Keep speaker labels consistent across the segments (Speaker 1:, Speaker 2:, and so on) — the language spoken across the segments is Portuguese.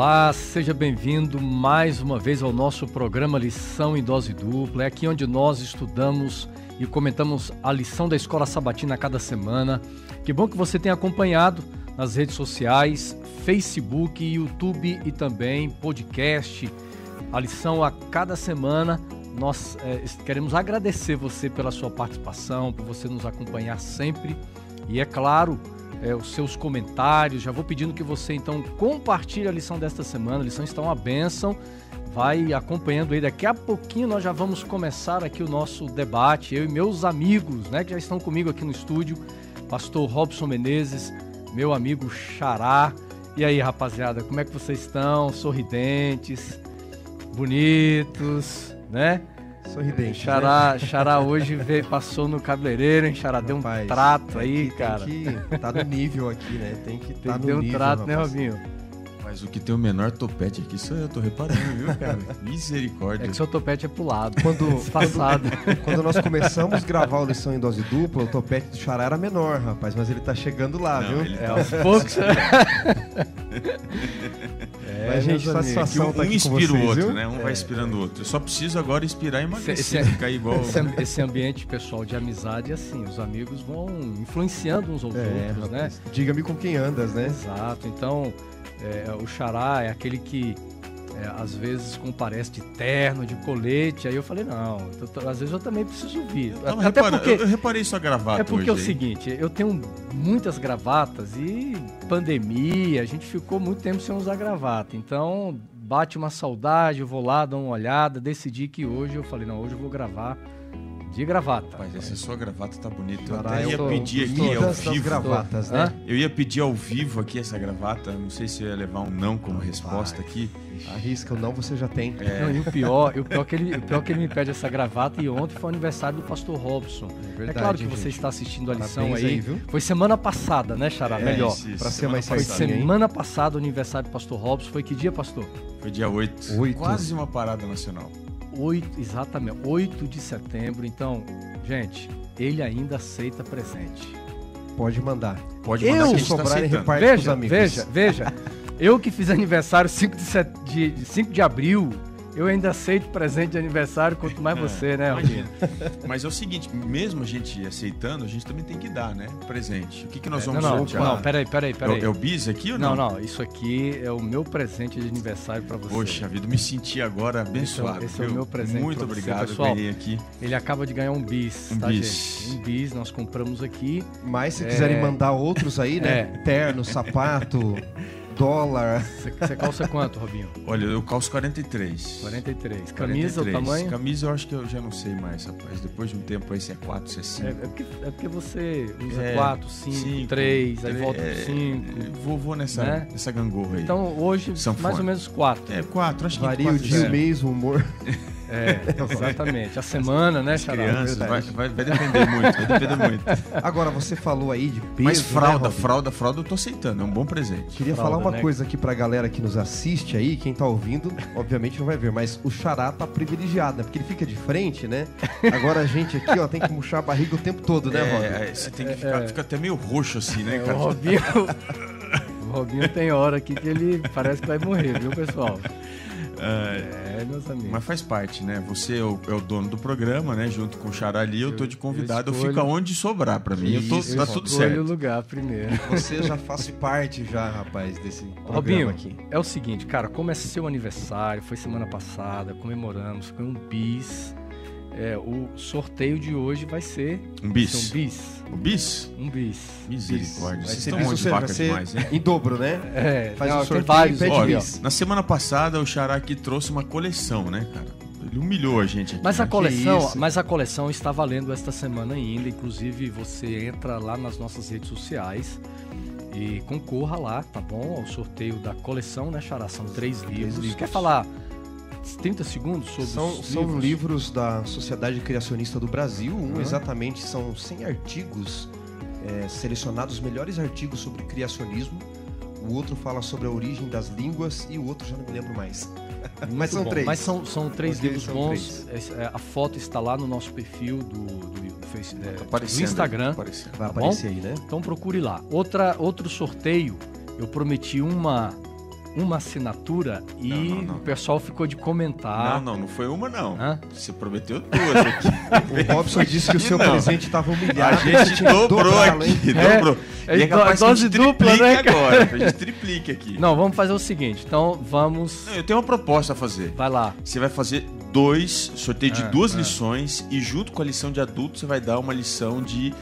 Speaker 1: Olá, seja bem-vindo mais uma vez ao nosso programa Lição em Dose Dupla. É aqui onde nós estudamos e comentamos a lição da Escola Sabatina a cada semana. Que bom que você tem acompanhado nas redes sociais, Facebook, YouTube e também podcast. A lição a cada semana. Nós é, queremos agradecer você pela sua participação, por você nos acompanhar sempre. E é claro, é, os seus comentários. Já vou pedindo que você então compartilhe a lição desta semana. A lição está uma bênção. Vai acompanhando aí. Daqui a pouquinho nós já vamos começar aqui o nosso debate. Eu e meus amigos, né, que já estão comigo aqui no estúdio. Pastor Robson Menezes, meu amigo Xará. E aí, rapaziada, como é que vocês estão? Sorridentes, bonitos, né?
Speaker 2: Sorridente.
Speaker 1: Xará, né? Xará hoje veio, passou no cabeleireiro, hein? Xará deu um trato aí, cara.
Speaker 2: Tem que tá no nível aqui, né? Tem que
Speaker 1: tá deu nível, um trato, né, rapaz. né, Robinho?
Speaker 3: Mas o que tem o menor topete aqui sou eu, tô reparando, viu, cara? Misericórdia.
Speaker 1: É que seu topete é pro lado. Quando, passado.
Speaker 2: quando nós começamos a gravar a lição em dose dupla, o topete do Xará era menor, rapaz, mas ele tá chegando lá,
Speaker 1: Não,
Speaker 2: viu?
Speaker 1: É, tá aos poucos.
Speaker 2: É, Mas, gente, satisfação
Speaker 3: é tá um inspira o outro, viu? né? Um é, vai inspirando o outro. Eu só preciso agora inspirar e emagrecer, esse,
Speaker 1: esse, ficar igual... Esse, esse, ambiente pessoal de amizade, assim, os amigos vão influenciando uns aos é, outros, né?
Speaker 2: Diga-me com quem andas, né?
Speaker 1: Exato. Então, é, o xará é aquele que é, às vezes comparece de terno, de colete. Aí eu falei, não, eu, às vezes eu também preciso vir.
Speaker 3: Até repara, porque, eu, reparei sua gravata.
Speaker 1: É porque
Speaker 3: hoje,
Speaker 1: é o seguinte, eu tenho muitas gravatas e pandemia, a gente ficou muito tempo sem usar gravata. Então bate uma saudade, eu vou lá, dou uma olhada, decidi que hoje eu falei, não, hoje eu vou gravar de gravata.
Speaker 3: Mas essa sua gravata tá bonita. Eu até ia pedir aqui ao vivo.
Speaker 2: gravatas, né?
Speaker 3: Eu ia pedir ao vivo aqui essa gravata. Não sei se eu ia levar um não como resposta aqui.
Speaker 2: Arrisca o não, você já tem.
Speaker 1: É. Não, e o pior, o pior, que ele, o pior que ele me pede essa gravata e ontem foi o aniversário do pastor Robson. É, verdade, é claro que gente. você está assistindo a lição aí. aí foi semana passada, né, Xará? É, Melhor.
Speaker 2: Para ser mais
Speaker 1: Foi semana passada o aniversário do pastor Robson. Foi que dia, pastor?
Speaker 3: Foi dia 8. 8. Quase uma parada nacional.
Speaker 1: 8, exatamente, 8 de setembro. Então, gente, ele ainda aceita presente.
Speaker 2: Pode mandar.
Speaker 1: Pode mandar eu, que sobrar tá veja, veja, veja. eu que fiz aniversário 5 de, set... de 5 de abril eu ainda aceito presente de aniversário, quanto mais é, você, né, Rodinho?
Speaker 3: Mas é o seguinte, mesmo a gente aceitando, a gente também tem que dar, né? Presente. O que, que nós é, vamos
Speaker 1: não, não, sortear? Não, peraí, peraí, peraí.
Speaker 3: É, é o bis aqui ou não?
Speaker 1: Não, não, isso aqui é o meu presente de aniversário para você.
Speaker 3: Poxa vida, me senti agora abençoado.
Speaker 1: Esse, esse é o meu presente
Speaker 3: Muito obrigado,
Speaker 1: você. Pessoal,
Speaker 3: aqui.
Speaker 1: Ele acaba de ganhar um bis,
Speaker 3: um
Speaker 1: tá,
Speaker 3: bis.
Speaker 1: gente? Um bis, nós compramos aqui.
Speaker 2: Mas se é... quiserem mandar outros aí, né? É. Terno, sapato... dólar.
Speaker 1: Você calça quanto, Robinho?
Speaker 3: Olha, eu calço 43.
Speaker 1: 43. Camisa, 43. o tamanho?
Speaker 3: Camisa eu acho que eu já não sei mais, rapaz. Depois de um tempo aí se é 4, se é 5.
Speaker 1: É, é, porque, é porque você usa 4, 5, 3, aí volta pro 5.
Speaker 3: É, vou, vou nessa, né? nessa gangorra aí.
Speaker 1: Então hoje, mais ou menos 4.
Speaker 3: É, 4, acho
Speaker 2: que Varia o dia, o mês, o humor.
Speaker 1: É, exatamente. A semana, né,
Speaker 3: Xará? Crianças, vai, vai, vai, depender muito, vai depender muito.
Speaker 2: Agora, você falou aí de peso,
Speaker 3: Mas fralda, né, fralda, fralda eu tô aceitando, é um bom presente.
Speaker 2: Queria
Speaker 3: fralda,
Speaker 2: falar uma né? coisa aqui pra galera que nos assiste aí, quem tá ouvindo, obviamente não vai ver, mas o Xará tá privilegiado, né? Porque ele fica de frente, né? Agora a gente aqui, ó, tem que murchar a barriga o tempo todo, né, Robinho?
Speaker 3: É, você tem que ficar, é, fica até meio roxo assim, né, cara?
Speaker 1: O Robinho... o Robinho tem hora aqui que ele parece que vai morrer, viu, pessoal?
Speaker 3: É, meus amigos. Mas faz parte, né? Você é o, é o dono do programa, né? Junto com o Charali, eu, eu tô de convidado. Eu, escolho... eu fico aonde sobrar pra mim. Isso, eu tô, tá tudo certo.
Speaker 1: o lugar primeiro.
Speaker 2: Você já faz parte já, rapaz, desse programa
Speaker 1: Robinho,
Speaker 2: aqui.
Speaker 1: É o seguinte, cara, como é seu aniversário, foi semana passada, comemoramos, foi um bis. É, o sorteio de hoje vai ser
Speaker 3: um bis.
Speaker 1: um bis.
Speaker 3: Um bis?
Speaker 1: Um bis.
Speaker 3: Misericórdia.
Speaker 2: Vocês estão muito vaca demais, hein? Em dobro, né?
Speaker 1: É,
Speaker 2: faz
Speaker 1: não,
Speaker 2: um sorteio
Speaker 1: vários,
Speaker 3: Olha, Na semana passada o Xará aqui trouxe uma coleção, né, cara? Ele humilhou a gente aqui.
Speaker 1: Mas a né? coleção, mas a coleção está valendo esta semana ainda. Inclusive, você entra lá nas nossas redes sociais e concorra lá, tá bom? Ao sorteio da coleção, né, Xará? São três livros. Quer falar 30 segundos sobre
Speaker 2: são,
Speaker 1: os
Speaker 2: são livros? livros da Sociedade Criacionista do Brasil. Um uhum. exatamente são 100 artigos é, selecionados, os melhores artigos sobre criacionismo. O outro fala sobre a origem das línguas e o outro já não me lembro mais.
Speaker 1: Mas são bom. três. Mas são, são três Os livros bons. Três. É, a foto está lá no nosso perfil do, do, do, face, é, tá do Instagram.
Speaker 2: Vai tá aparecer aí, né?
Speaker 1: Então procure lá. Outra, outro sorteio, eu prometi uma uma assinatura e não, não, não. o pessoal ficou de comentar.
Speaker 3: Não, não, não foi uma, não. Hã? Você prometeu duas aqui.
Speaker 2: o Robson disse que o seu presente estava humilhado.
Speaker 3: A gente dobrou aqui, é, dobrou.
Speaker 1: É, e é capaz dose que a gente dupla, né?
Speaker 3: agora. A gente triplique aqui.
Speaker 1: Não, vamos fazer o seguinte. Então, vamos...
Speaker 3: eu tenho uma proposta a fazer.
Speaker 1: Vai lá.
Speaker 3: Você vai fazer dois, sorteio de ah, duas ah. lições e junto com a lição de adulto você vai dar uma lição de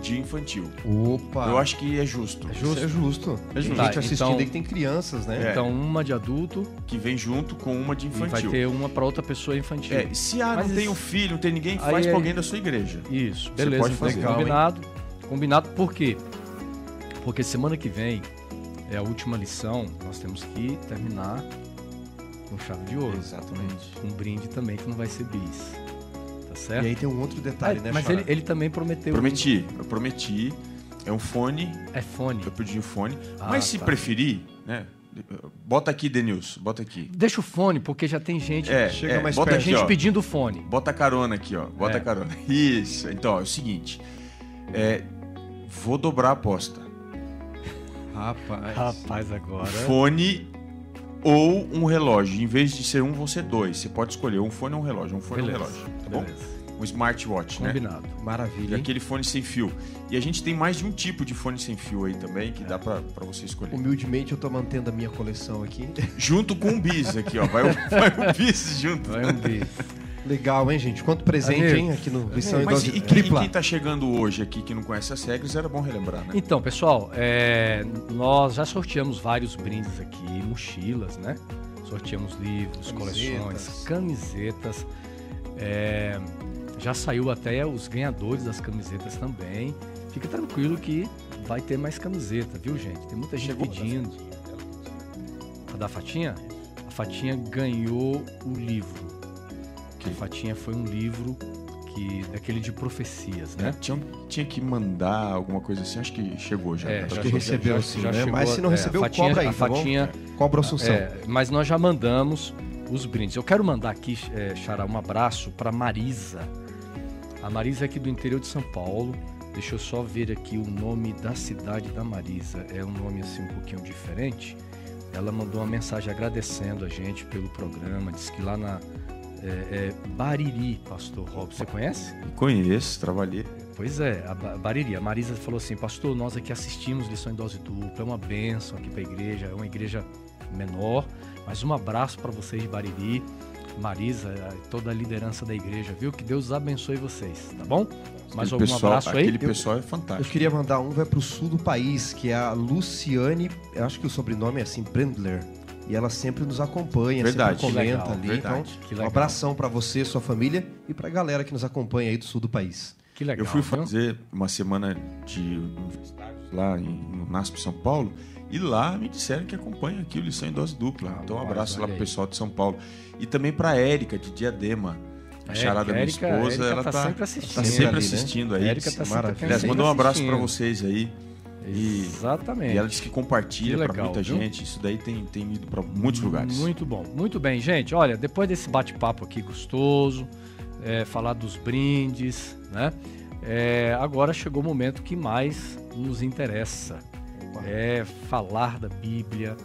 Speaker 3: de infantil.
Speaker 2: Opa!
Speaker 3: Eu acho que é justo.
Speaker 2: É justo. É justo. É justo. Tem gente assistindo então, aí que tem crianças, né?
Speaker 1: É. Então, uma de adulto.
Speaker 3: Que vem junto com uma de infantil.
Speaker 1: E vai ter uma para outra pessoa infantil.
Speaker 3: É, se ah, não tem um filho, não tem ninguém, faz para alguém da sua igreja.
Speaker 1: Isso, beleza. Você pode fazer. Legal, combinado. Hein? Combinado por quê? Porque semana que vem é a última lição, nós temos que terminar com chave de ouro.
Speaker 3: Exatamente.
Speaker 1: Um brinde também que não vai ser bis certo?
Speaker 2: E aí tem um outro detalhe, ah, né,
Speaker 1: Mas ele, ele, também prometeu.
Speaker 3: Prometi, um... eu prometi. É um fone.
Speaker 1: É fone.
Speaker 3: Eu pedi o um fone. Ah, mas se tá. preferir, né? Bota aqui, Denilson, bota aqui.
Speaker 1: Deixa o fone, porque já tem gente.
Speaker 3: É, chega é,
Speaker 1: mais bota perto. gente ó, pedindo fone.
Speaker 3: Bota carona aqui, ó. Bota é. carona. Isso. Então, é o seguinte. É, vou dobrar a aposta.
Speaker 1: Rapaz. Rapaz, agora.
Speaker 3: Fone ou um relógio. Em vez de ser um, vão ser dois. Você pode escolher um fone ou um relógio. Um fone ou um relógio. Tá bom? Beleza. Um smartwatch,
Speaker 1: Combinado.
Speaker 3: né?
Speaker 1: Combinado. Maravilha.
Speaker 3: E aquele fone sem fio. E a gente tem mais de um tipo de fone sem fio aí também, que é. dá pra, pra você escolher.
Speaker 2: Humildemente eu tô mantendo a minha coleção aqui.
Speaker 3: Junto com o bis aqui, ó. Vai o, vai o bis junto.
Speaker 1: Vai um bis.
Speaker 2: Legal, hein, gente? Quanto presente, Amigo. hein, aqui no Lição
Speaker 3: Mas e, quem, e quem tá chegando hoje aqui que não conhece as regras, era bom relembrar, né?
Speaker 1: Então, pessoal, é, nós já sorteamos vários brindes aqui, mochilas, né? Sorteamos livros, camisetas. coleções, camisetas. É, já saiu até os ganhadores das camisetas também. Fica tranquilo que vai ter mais camiseta, viu, gente? Tem muita gente Chegou pedindo. A da Fatinha? A Fatinha ganhou o livro. Que a Fatinha foi um livro que daquele de profecias, né? É,
Speaker 3: tinha, tinha que mandar alguma coisa assim, acho que chegou já.
Speaker 2: É, acho que recebeu já, sim, já, né? chegou, Mas se não é, recebeu, fatinha, cobra aí, a tá fatinha, tá Cobra a Assunção. É,
Speaker 1: mas nós já mandamos os brindes. Eu quero mandar aqui, é, Xará, um abraço para Marisa. A Marisa é aqui do interior de São Paulo. Deixa eu só ver aqui o nome da cidade da Marisa. É um nome assim um pouquinho diferente. Ela mandou uma mensagem agradecendo a gente pelo programa. Diz que lá na é, é Bariri, Pastor Rob, você conhece?
Speaker 3: Conheço, trabalhei.
Speaker 1: Pois é, a Bariri. A Marisa falou assim: Pastor, nós aqui assistimos lição em dose dupla. É uma bênção aqui para a igreja. É uma igreja menor. Mas um abraço para vocês de Bariri. Marisa, toda a liderança da igreja, viu? Que Deus abençoe vocês, tá bom? Mais algum pessoal, abraço aí?
Speaker 3: Aquele pessoal é fantástico.
Speaker 2: Eu queria mandar um, vai pro sul do país, que é a Luciane, eu acho que o sobrenome é assim, Brendler. E ela sempre nos acompanha,
Speaker 3: verdade.
Speaker 2: sempre comenta legal, ali. Verdade. Então, um abração para você, sua família e para a galera que nos acompanha aí do sul do país.
Speaker 3: Que legal. Eu fui fazer uma semana de universitários lá em, no NASP São Paulo e lá me disseram que acompanha aqui o Lição em Dose Dupla. Ah, então, um abraço lá pro pessoal de São Paulo. E também pra Érica, de Diadema. A charada da minha esposa, ela tá, tá sempre assistindo, tá sempre ali, assistindo né? aí. Érica tá Maravilha. Aliás, mandou um abraço para vocês aí.
Speaker 1: E, Exatamente.
Speaker 3: E ela disse que compartilha para muita viu? gente. Isso daí tem, tem ido para muitos lugares.
Speaker 1: Muito bom. Muito bem, gente. Olha, depois desse bate-papo aqui gostoso, é, falar dos brindes, né? É, agora chegou o momento que mais nos interessa é falar da Bíblia,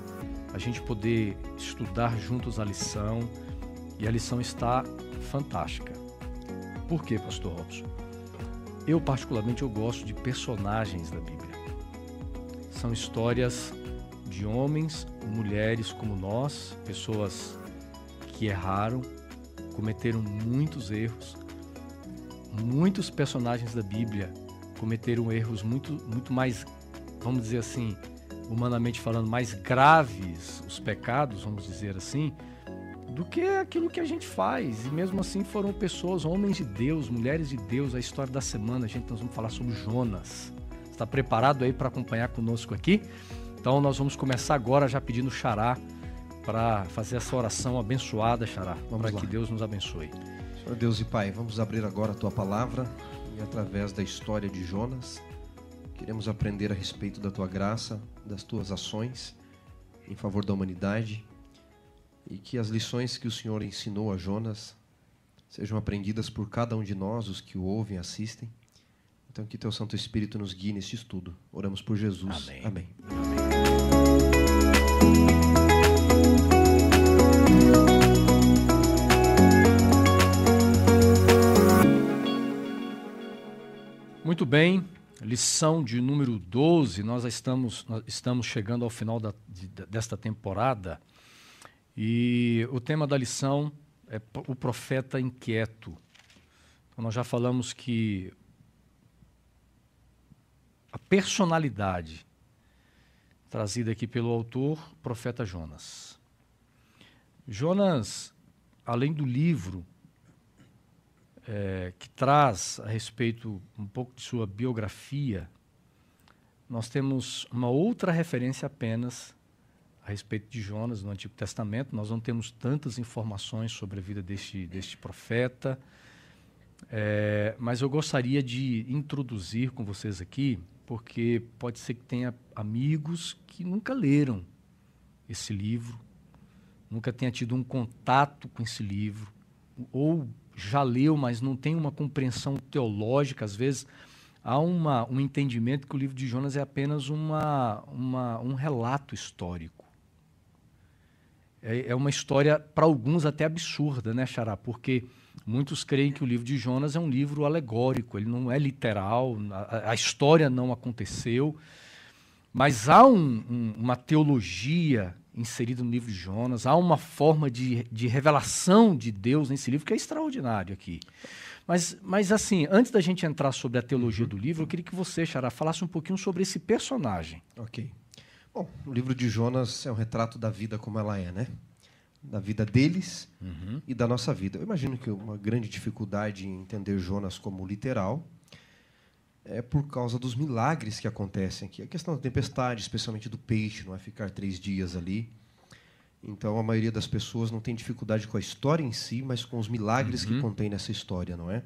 Speaker 1: a gente poder estudar juntos a lição. E a lição está fantástica. Por quê, pastor Robson? Eu particularmente eu gosto de personagens da Bíblia. São histórias de homens, mulheres como nós, pessoas que erraram, cometeram muitos erros. Muitos personagens da Bíblia cometeram erros muito, muito mais vamos dizer assim, humanamente falando, mais graves os pecados, vamos dizer assim, do que aquilo que a gente faz. E mesmo assim foram pessoas, homens de Deus, mulheres de Deus. A história da semana, gente nós vamos falar sobre Jonas. Está preparado aí para acompanhar conosco aqui? Então nós vamos começar agora já pedindo Xará para fazer essa oração abençoada, Xará, para que Deus nos abençoe.
Speaker 2: Senhor Deus e Pai, vamos abrir agora a tua palavra e através da história de Jonas, Queremos aprender a respeito da tua graça, das tuas ações em favor da humanidade e que as lições que o Senhor ensinou a Jonas sejam aprendidas por cada um de nós, os que o ouvem e assistem. Então que teu Santo Espírito nos guie neste estudo. Oramos por Jesus.
Speaker 1: Amém.
Speaker 2: Amém.
Speaker 1: Muito bem, lição de número 12, nós estamos, nós estamos chegando ao final da, de, desta temporada e o tema da lição é o profeta inquieto. Então, nós já falamos que a personalidade trazida aqui pelo autor, profeta Jonas. Jonas, além do livro é, que traz a respeito um pouco de sua biografia, nós temos uma outra referência apenas a respeito de Jonas no Antigo Testamento. Nós não temos tantas informações sobre a vida deste, deste profeta, é, mas eu gostaria de introduzir com vocês aqui, porque pode ser que tenha amigos que nunca leram esse livro, nunca tenha tido um contato com esse livro, ou já leu, mas não tem uma compreensão teológica, às vezes há uma, um entendimento que o livro de Jonas é apenas uma, uma um relato histórico. É, é uma história, para alguns, até absurda, né, Xará? Porque muitos creem que o livro de Jonas é um livro alegórico, ele não é literal, a, a história não aconteceu. Mas há um, um, uma teologia inserida no livro de Jonas, há uma forma de, de revelação de Deus nesse livro que é extraordinário aqui. Mas, mas assim, antes da gente entrar sobre a teologia uhum. do livro, eu queria que você, Xará, falasse um pouquinho sobre esse personagem.
Speaker 2: Ok. Bom, o livro de Jonas é um retrato da vida como ela é, né? Da vida deles uhum. e da nossa vida. Eu imagino que uma grande dificuldade em entender Jonas como literal é por causa dos milagres que acontecem aqui. A questão da tempestade, especialmente do peixe, não é ficar três dias ali. Então, a maioria das pessoas não tem dificuldade com a história em si, mas com os milagres uhum. que contém nessa história, não é?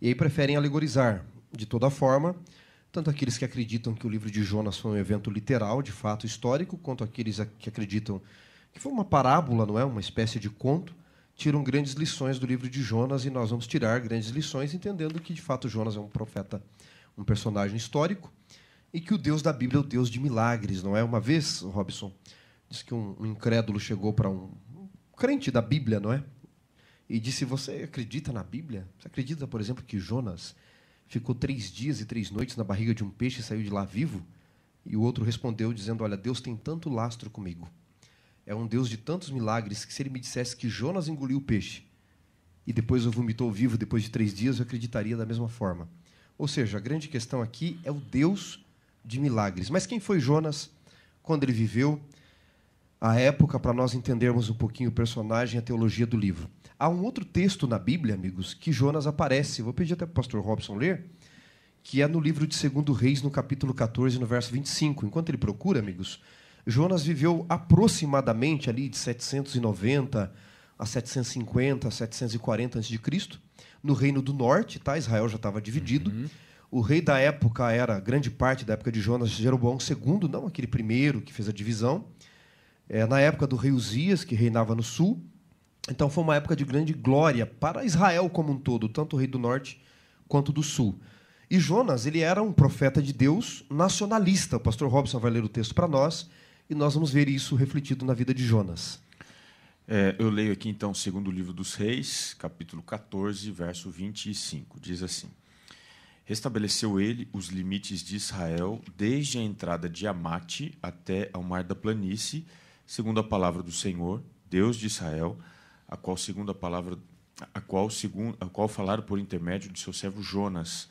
Speaker 2: E aí preferem alegorizar. De toda forma, tanto aqueles que acreditam que o livro de Jonas foi um evento literal, de fato histórico, quanto aqueles que acreditam que foi uma parábola, não é? Uma espécie de conto, tiram grandes lições do livro de Jonas e nós vamos tirar grandes lições entendendo que de fato Jonas é um profeta um personagem histórico, e que o Deus da Bíblia é o Deus de milagres, não é? Uma vez, Robson, diz que um, um incrédulo chegou para um, um crente da Bíblia, não é? E disse: Você acredita na Bíblia? Você acredita, por exemplo, que Jonas ficou três dias e três noites na barriga de um peixe e saiu de lá vivo? E o outro respondeu, dizendo: Olha, Deus tem tanto lastro comigo. É um Deus de tantos milagres que, se ele me dissesse que Jonas engoliu o peixe e depois o vomitou vivo depois de três dias, eu acreditaria da mesma forma. Ou seja, a grande questão aqui é o Deus de milagres. Mas quem foi Jonas quando ele viveu? A época, para nós entendermos um pouquinho o personagem e a teologia do livro. Há um outro texto na Bíblia, amigos, que Jonas aparece. Vou pedir até para o pastor Robson ler, que é no livro de 2 Reis, no capítulo 14, no verso 25. Enquanto ele procura, amigos, Jonas viveu aproximadamente ali de 790 a 750, 740 a.C no Reino do Norte, tá? Israel já estava dividido. Uhum. O rei da época era, grande parte da época de Jonas, Jeroboão II, não aquele primeiro que fez a divisão. É, na época do rei Uzias, que reinava no sul. Então foi uma época de grande glória para Israel como um todo, tanto o rei do norte quanto do sul. E Jonas, ele era um profeta de Deus nacionalista. O pastor Robson vai ler o texto para nós e nós vamos ver isso refletido na vida de Jonas.
Speaker 3: É, eu leio aqui então o segundo livro dos Reis, capítulo 14, verso 25. Diz assim: Restabeleceu ele os limites de Israel desde a entrada de Amate até ao mar da planície, segundo a palavra do Senhor, Deus de Israel, a qual segundo a palavra a qual segundo a qual falaram por intermédio de seu servo Jonas,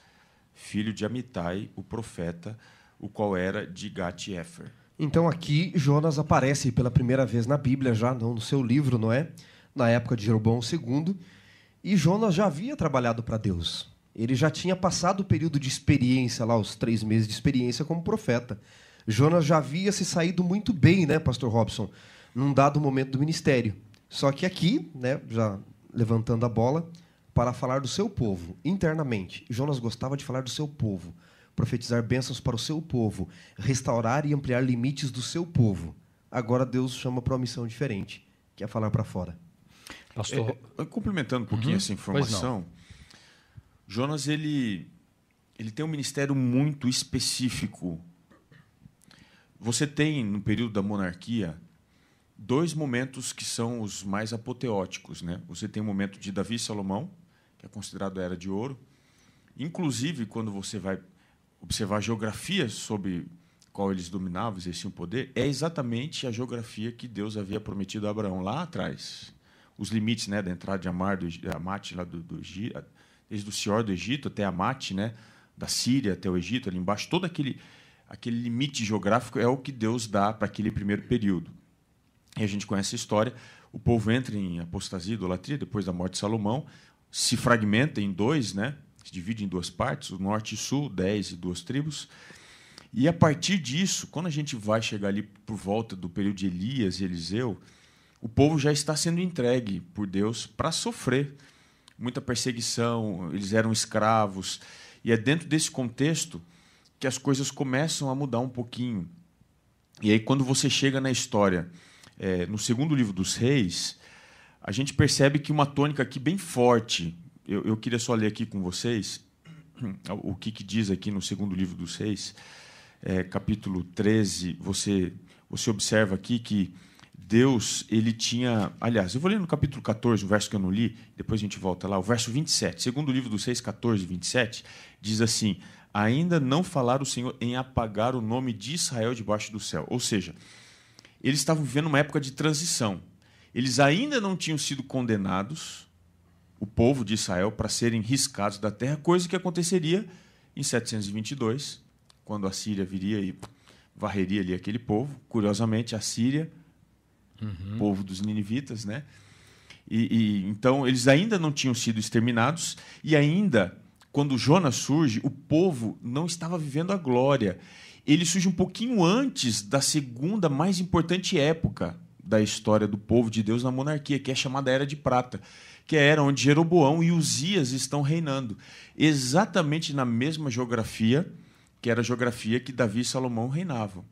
Speaker 3: filho de Amitai, o profeta, o qual era de Gat-Efer.
Speaker 2: Então aqui Jonas aparece pela primeira vez na Bíblia, já não no seu livro, não é? Na época de Jeroboão II. E Jonas já havia trabalhado para Deus. Ele já tinha passado o período de experiência, lá os três meses de experiência como profeta. Jonas já havia se saído muito bem, né, Pastor Robson, num dado momento do ministério. Só que aqui, né, já levantando a bola, para falar do seu povo internamente. Jonas gostava de falar do seu povo profetizar bênçãos para o seu povo, restaurar e ampliar limites do seu povo. Agora Deus chama para uma missão diferente, que é falar para fora.
Speaker 3: Pastor, é, complementando um pouquinho uhum, essa informação, Jonas ele ele tem um ministério muito específico. Você tem no período da monarquia dois momentos que são os mais apoteóticos, né? Você tem o momento de Davi e Salomão, que é considerado a era de ouro, Inclusive, quando você vai observar a geografia sobre qual eles dominavam, exerciam poder, é exatamente a geografia que Deus havia prometido a Abraão lá atrás. Os limites né, da entrada de Amar, do, Amate, lá do, do desde o Senhor do Egito até Amate, né, da Síria até o Egito, ali embaixo, todo aquele, aquele limite geográfico é o que Deus dá para aquele primeiro período. E a gente conhece a história. O povo entra em apostasia, idolatria, depois da morte de Salomão, se fragmenta em dois, né? Se divide em duas partes, o norte e sul, dez e duas tribos. E a partir disso, quando a gente vai chegar ali por volta do período de Elias e Eliseu, o povo já está sendo entregue por Deus para sofrer muita perseguição, eles eram escravos. E é dentro desse contexto que as coisas começam a mudar um pouquinho. E aí, quando você chega na história, é, no segundo livro dos Reis, a gente percebe que uma tônica aqui bem forte. Eu, eu queria só ler aqui com vocês o que, que diz aqui no segundo livro dos Reis é, capítulo 13, você, você observa aqui que Deus, ele tinha. Aliás, eu vou ler no capítulo 14, o verso que eu não li, depois a gente volta lá, o verso 27. Segundo livro dos 6, 14 27, diz assim: Ainda não falar o Senhor em apagar o nome de Israel debaixo do céu. Ou seja, eles estavam vivendo uma época de transição. Eles ainda não tinham sido condenados, o povo de Israel, para serem riscados da terra, coisa que aconteceria em 722, quando a Síria viria e varreria ali aquele povo. Curiosamente, a Síria, uhum. povo dos ninivitas, né? E, e, então eles ainda não tinham sido exterminados e ainda quando Jonas surge, o povo não estava vivendo a glória. Ele surge um pouquinho antes da segunda mais importante época da história do povo de Deus na monarquia, que é chamada Era de Prata, que é era onde Jeroboão e Uzias estão reinando, exatamente na mesma geografia que era a geografia que Davi e Salomão reinavam.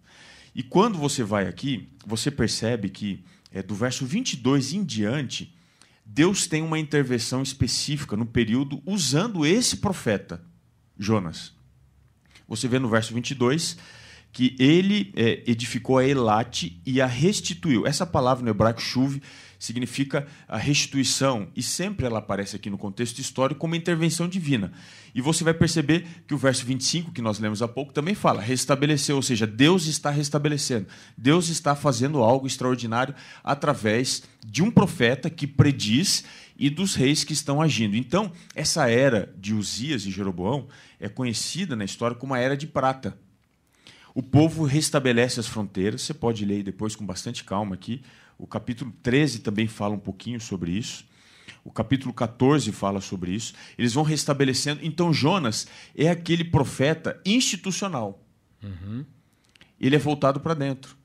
Speaker 3: E quando você vai aqui, você percebe que é, do verso 22 em diante, Deus tem uma intervenção específica no período usando esse profeta, Jonas. Você vê no verso 22 que ele é, edificou a Elate e a restituiu. Essa palavra no hebraico chuve significa a restituição, e sempre ela aparece aqui no contexto histórico como intervenção divina. E você vai perceber que o verso 25, que nós lemos há pouco, também fala restabelecer, ou seja, Deus está restabelecendo. Deus está fazendo algo extraordinário através de um profeta que prediz e dos reis que estão agindo. Então, essa era de Uzias e Jeroboão é conhecida na história como a era de prata. O povo restabelece as fronteiras, você pode ler depois com bastante calma aqui. O capítulo 13 também fala um pouquinho sobre isso. O capítulo 14 fala sobre isso. Eles vão restabelecendo. Então, Jonas é aquele profeta institucional. Uhum. Ele é voltado para dentro.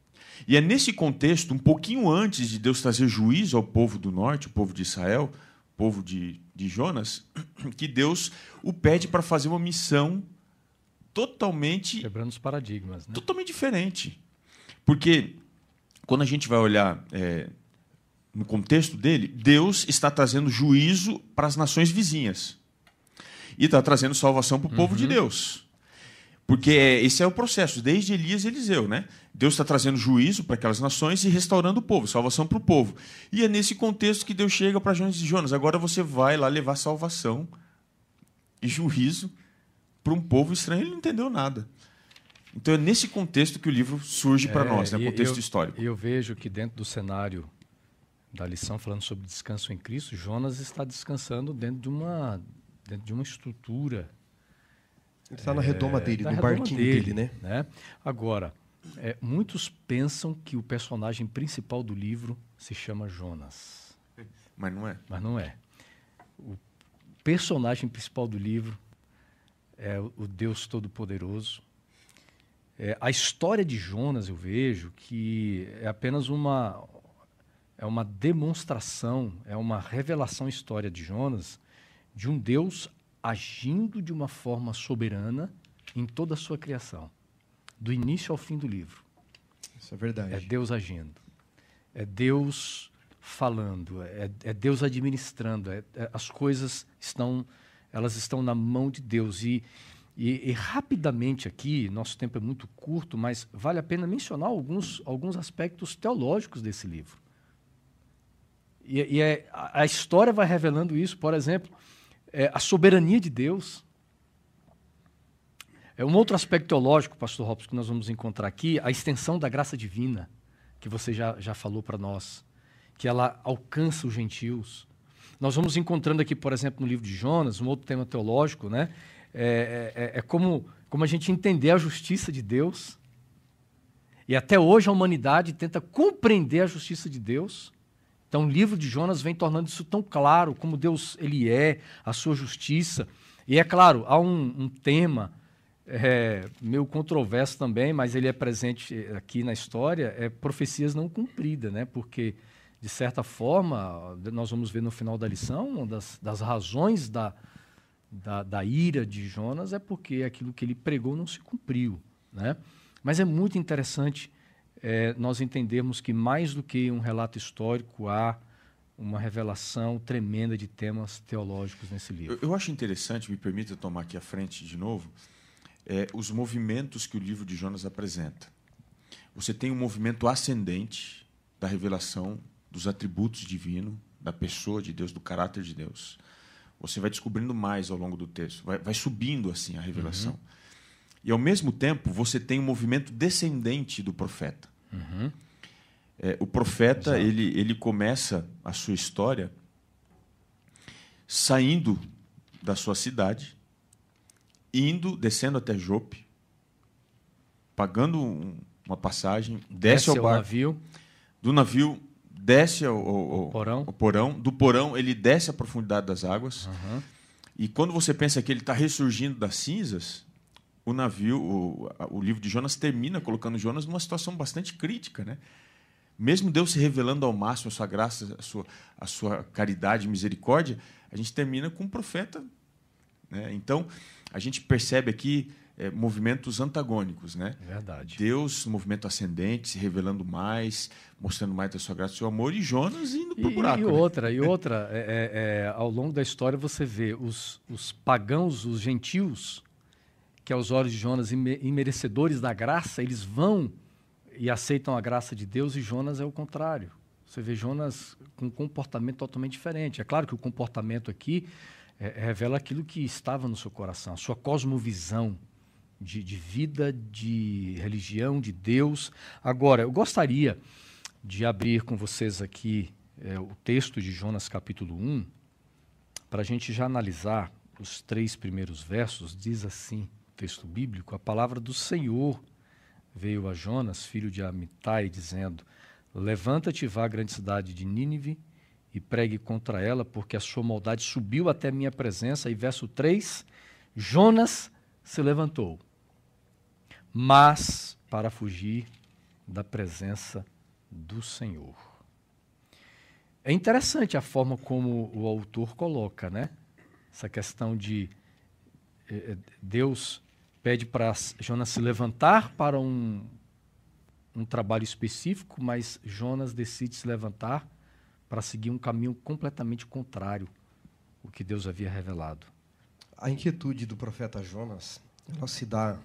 Speaker 3: E é nesse contexto, um pouquinho antes de Deus trazer juízo ao povo do norte, o povo de Israel, o povo de, de Jonas, que Deus o pede para fazer uma missão totalmente.
Speaker 1: Quebrando os paradigmas. Né?
Speaker 3: Totalmente diferente. Porque quando a gente vai olhar é, no contexto dele, Deus está trazendo juízo para as nações vizinhas. E está trazendo salvação para o uhum. povo de uhum. Deus. Porque esse é o processo, desde Elias e Eliseu. Né? Deus está trazendo juízo para aquelas nações e restaurando o povo, salvação para o povo. E é nesse contexto que Deus chega para Jonas e Jonas, agora você vai lá levar salvação e juízo para um povo estranho. Ele não entendeu nada. Então é nesse contexto que o livro surge para é, nós, né? contexto
Speaker 1: eu,
Speaker 3: histórico.
Speaker 1: Eu vejo que dentro do cenário da lição falando sobre descanso em Cristo, Jonas está descansando dentro de uma, dentro de uma estrutura.
Speaker 2: Ele está é, na redoma dele, no barquinho dele, dele né?
Speaker 1: né? Agora, é, muitos pensam que o personagem principal do livro se chama Jonas.
Speaker 3: Mas não é.
Speaker 1: Mas não é. O personagem principal do livro é o Deus Todo-Poderoso, é, a história de Jonas, eu vejo que é apenas uma, é uma demonstração, é uma revelação história de Jonas de um Deus agindo de uma forma soberana em toda a sua criação, do início ao fim do livro.
Speaker 2: Isso é verdade.
Speaker 1: É Deus agindo, é Deus falando, é, é Deus administrando, é, é, as coisas estão, elas estão na mão de Deus e e, e, rapidamente aqui, nosso tempo é muito curto, mas vale a pena mencionar alguns, alguns aspectos teológicos desse livro. E, e é, a, a, história vai revelando isso, por exemplo, é, a soberania de Deus. É um outro aspecto teológico, pastor Robson, que nós vamos encontrar aqui, a extensão da graça divina, que você já, já falou para nós, que ela alcança os gentios. Nós vamos encontrando aqui, por exemplo, no livro de Jonas, um outro tema teológico, né? É, é, é, é como, como a gente entender a justiça de Deus. E até hoje a humanidade tenta compreender a justiça de Deus. Então o livro de Jonas vem tornando isso tão claro, como Deus ele é, a sua justiça. E é claro, há um, um tema é, meio controverso também, mas ele é presente aqui na história, é profecias não cumpridas, né? Porque, de certa forma, nós vamos ver no final da lição, uma das, das razões da, da, da, ira de Jonas é porque aquilo que ele pregou não se cumpriu, né? Mas é muito interessante é, nós entendermos que mais do que um relato histórico, há uma revelação tremenda de temas teológicos nesse livro.
Speaker 3: Eu, eu acho interessante, me permita tomar aqui a frente de novo, é, os movimentos que o livro de Jonas apresenta. Você tem um movimento ascendente da revelação dos atributos divinos, da pessoa de Deus, do caráter de Deus. Você vai descobrindo mais ao longo do texto, vai, vai subindo assim a revelação. Uhum. E ao mesmo tempo você tem um movimento descendente do profeta. Uhum. É, o profeta ele, ele começa a sua história saindo da sua cidade indo, descendo até Jope, pagando um, uma passagem, desce, desce ao bar,
Speaker 1: navio.
Speaker 3: do navio desce ao, ao, ao,
Speaker 1: porão.
Speaker 3: ao, porão. do porão ele desce à profundidade das águas, uhum. e quando você pensa que ele está ressurgindo das cinzas, o navio, o, o livro de Jonas termina colocando Jonas numa situação bastante crítica, né? Mesmo Deus se revelando ao máximo a sua graça, a sua, a sua caridade e misericórdia, a gente termina com um profeta. Né? Então, a gente percebe aqui é, movimentos antagônicos, né?
Speaker 1: Verdade.
Speaker 3: Deus, movimento ascendente, se revelando mais, mostrando mais da sua graça e seu amor, e Jonas indo para o buraco.
Speaker 1: E
Speaker 3: né?
Speaker 1: outra, e outra é, é, ao longo da história você vê os, os pagãos, os gentios, que aos olhos de Jonas, imerecedores da graça, eles vão e aceitam a graça de Deus, e Jonas é o contrário. Você vê Jonas com um comportamento totalmente diferente. É claro que o comportamento aqui é, revela aquilo que estava no seu coração, a sua cosmovisão de, de vida, de religião, de Deus. Agora, eu gostaria de abrir com vocês aqui é, o texto de Jonas, capítulo 1, para a gente já analisar os três primeiros versos. Diz assim, texto bíblico: A palavra do Senhor veio a Jonas, filho de Amitai, dizendo: Levanta-te vá à grande cidade de Nínive e pregue contra ela, porque a sua maldade subiu até minha presença. E verso 3: Jonas se levantou, mas para fugir da presença do Senhor. É interessante a forma como o autor coloca, né? Essa questão de eh, eh Deus pede para Jonas se levantar para um, um trabalho específico, mas Jonas decide se levantar para seguir um caminho completamente contrário ao que Deus havia revelado.
Speaker 2: A inquietude do profeta Jonas, ela se dá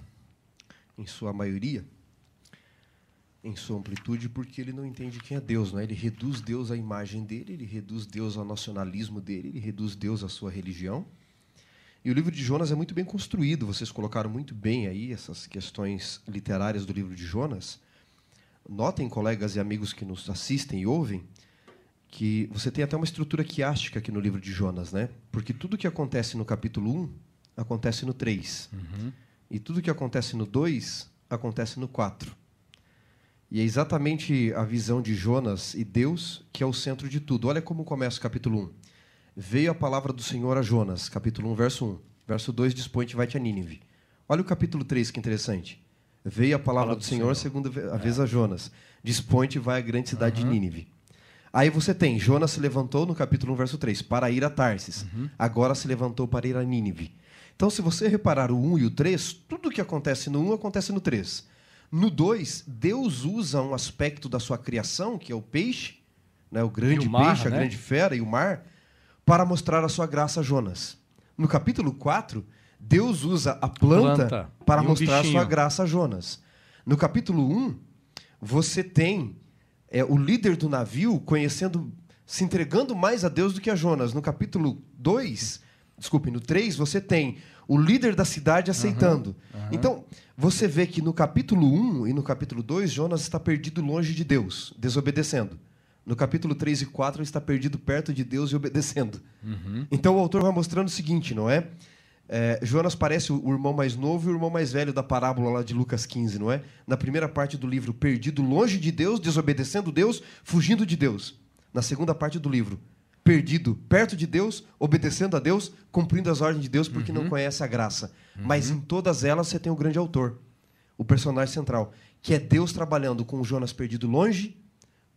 Speaker 2: em sua maioria, em sua amplitude, porque ele não entende quem é Deus, não é? Ele reduz Deus à imagem dele, ele reduz Deus ao nacionalismo dele, ele reduz Deus à sua religião. E o livro de Jonas é muito bem construído, vocês colocaram muito bem aí essas questões literárias do livro de Jonas. Notem, colegas e amigos que nos assistem e ouvem, que você tem até uma estrutura quiástica aqui no livro de Jonas, né? Porque tudo que acontece no capítulo 1 acontece no 3. Uhum. E tudo que acontece no 2 acontece no 4. E é exatamente a visão de Jonas e Deus que é o centro de tudo. Olha como começa o capítulo 1. Veio a palavra do Senhor a Jonas, capítulo 1, verso 1. Verso 2, dispõe-te vai-te a Nínive. Olha o capítulo 3, que interessante. Veio a palavra, do, do, Senhor, Senhor. segunda vez é. a Jonas. Dispõe-te vai à grande cidade uhum. de Nínive Aí você tem, Jonas se levantou no capítulo 1, verso 3, para ir a Tarsis. Uhum. Agora se levantou para ir a Nínive. Então, se você reparar o 1 e o 3, tudo que acontece no 1 acontece no 3. No 2, Deus usa um aspecto da sua criação, que é o peixe, né, o grande o mar, peixe, né? a grande fera e o mar, para mostrar a sua graça a Jonas. No capítulo 4, Deus usa a planta, planta. para mostrar a sua graça a Jonas. No capítulo 1, você tem é, o líder do navio conhecendo, se entregando mais a Deus do que a Jonas. No capítulo 2, Desculpe, no 3 você tem o líder da cidade aceitando. Uhum, uhum. Então, você vê que no capítulo 1 e no capítulo 2, Jonas está perdido longe de Deus, desobedecendo. No capítulo 3 e 4, ele está perdido perto de Deus e obedecendo. Uhum. Então, o autor vai mostrando o seguinte, não é? É? Jonas parece o irmão mais novo e o irmão mais velho da parábola lá de Lucas 15, não é? Na primeira parte do livro, perdido longe de Deus, desobedecendo Deus, fugindo de Deus. Na segunda parte do livro, perdido perto de Deus, obedecendo a Deus, cumprindo as ordens de Deus porque uhum. não conhece a graça. Uhum. Mas em todas elas você tem o grande autor, o personagem central, que é Deus trabalhando com o Jonas perdido longe,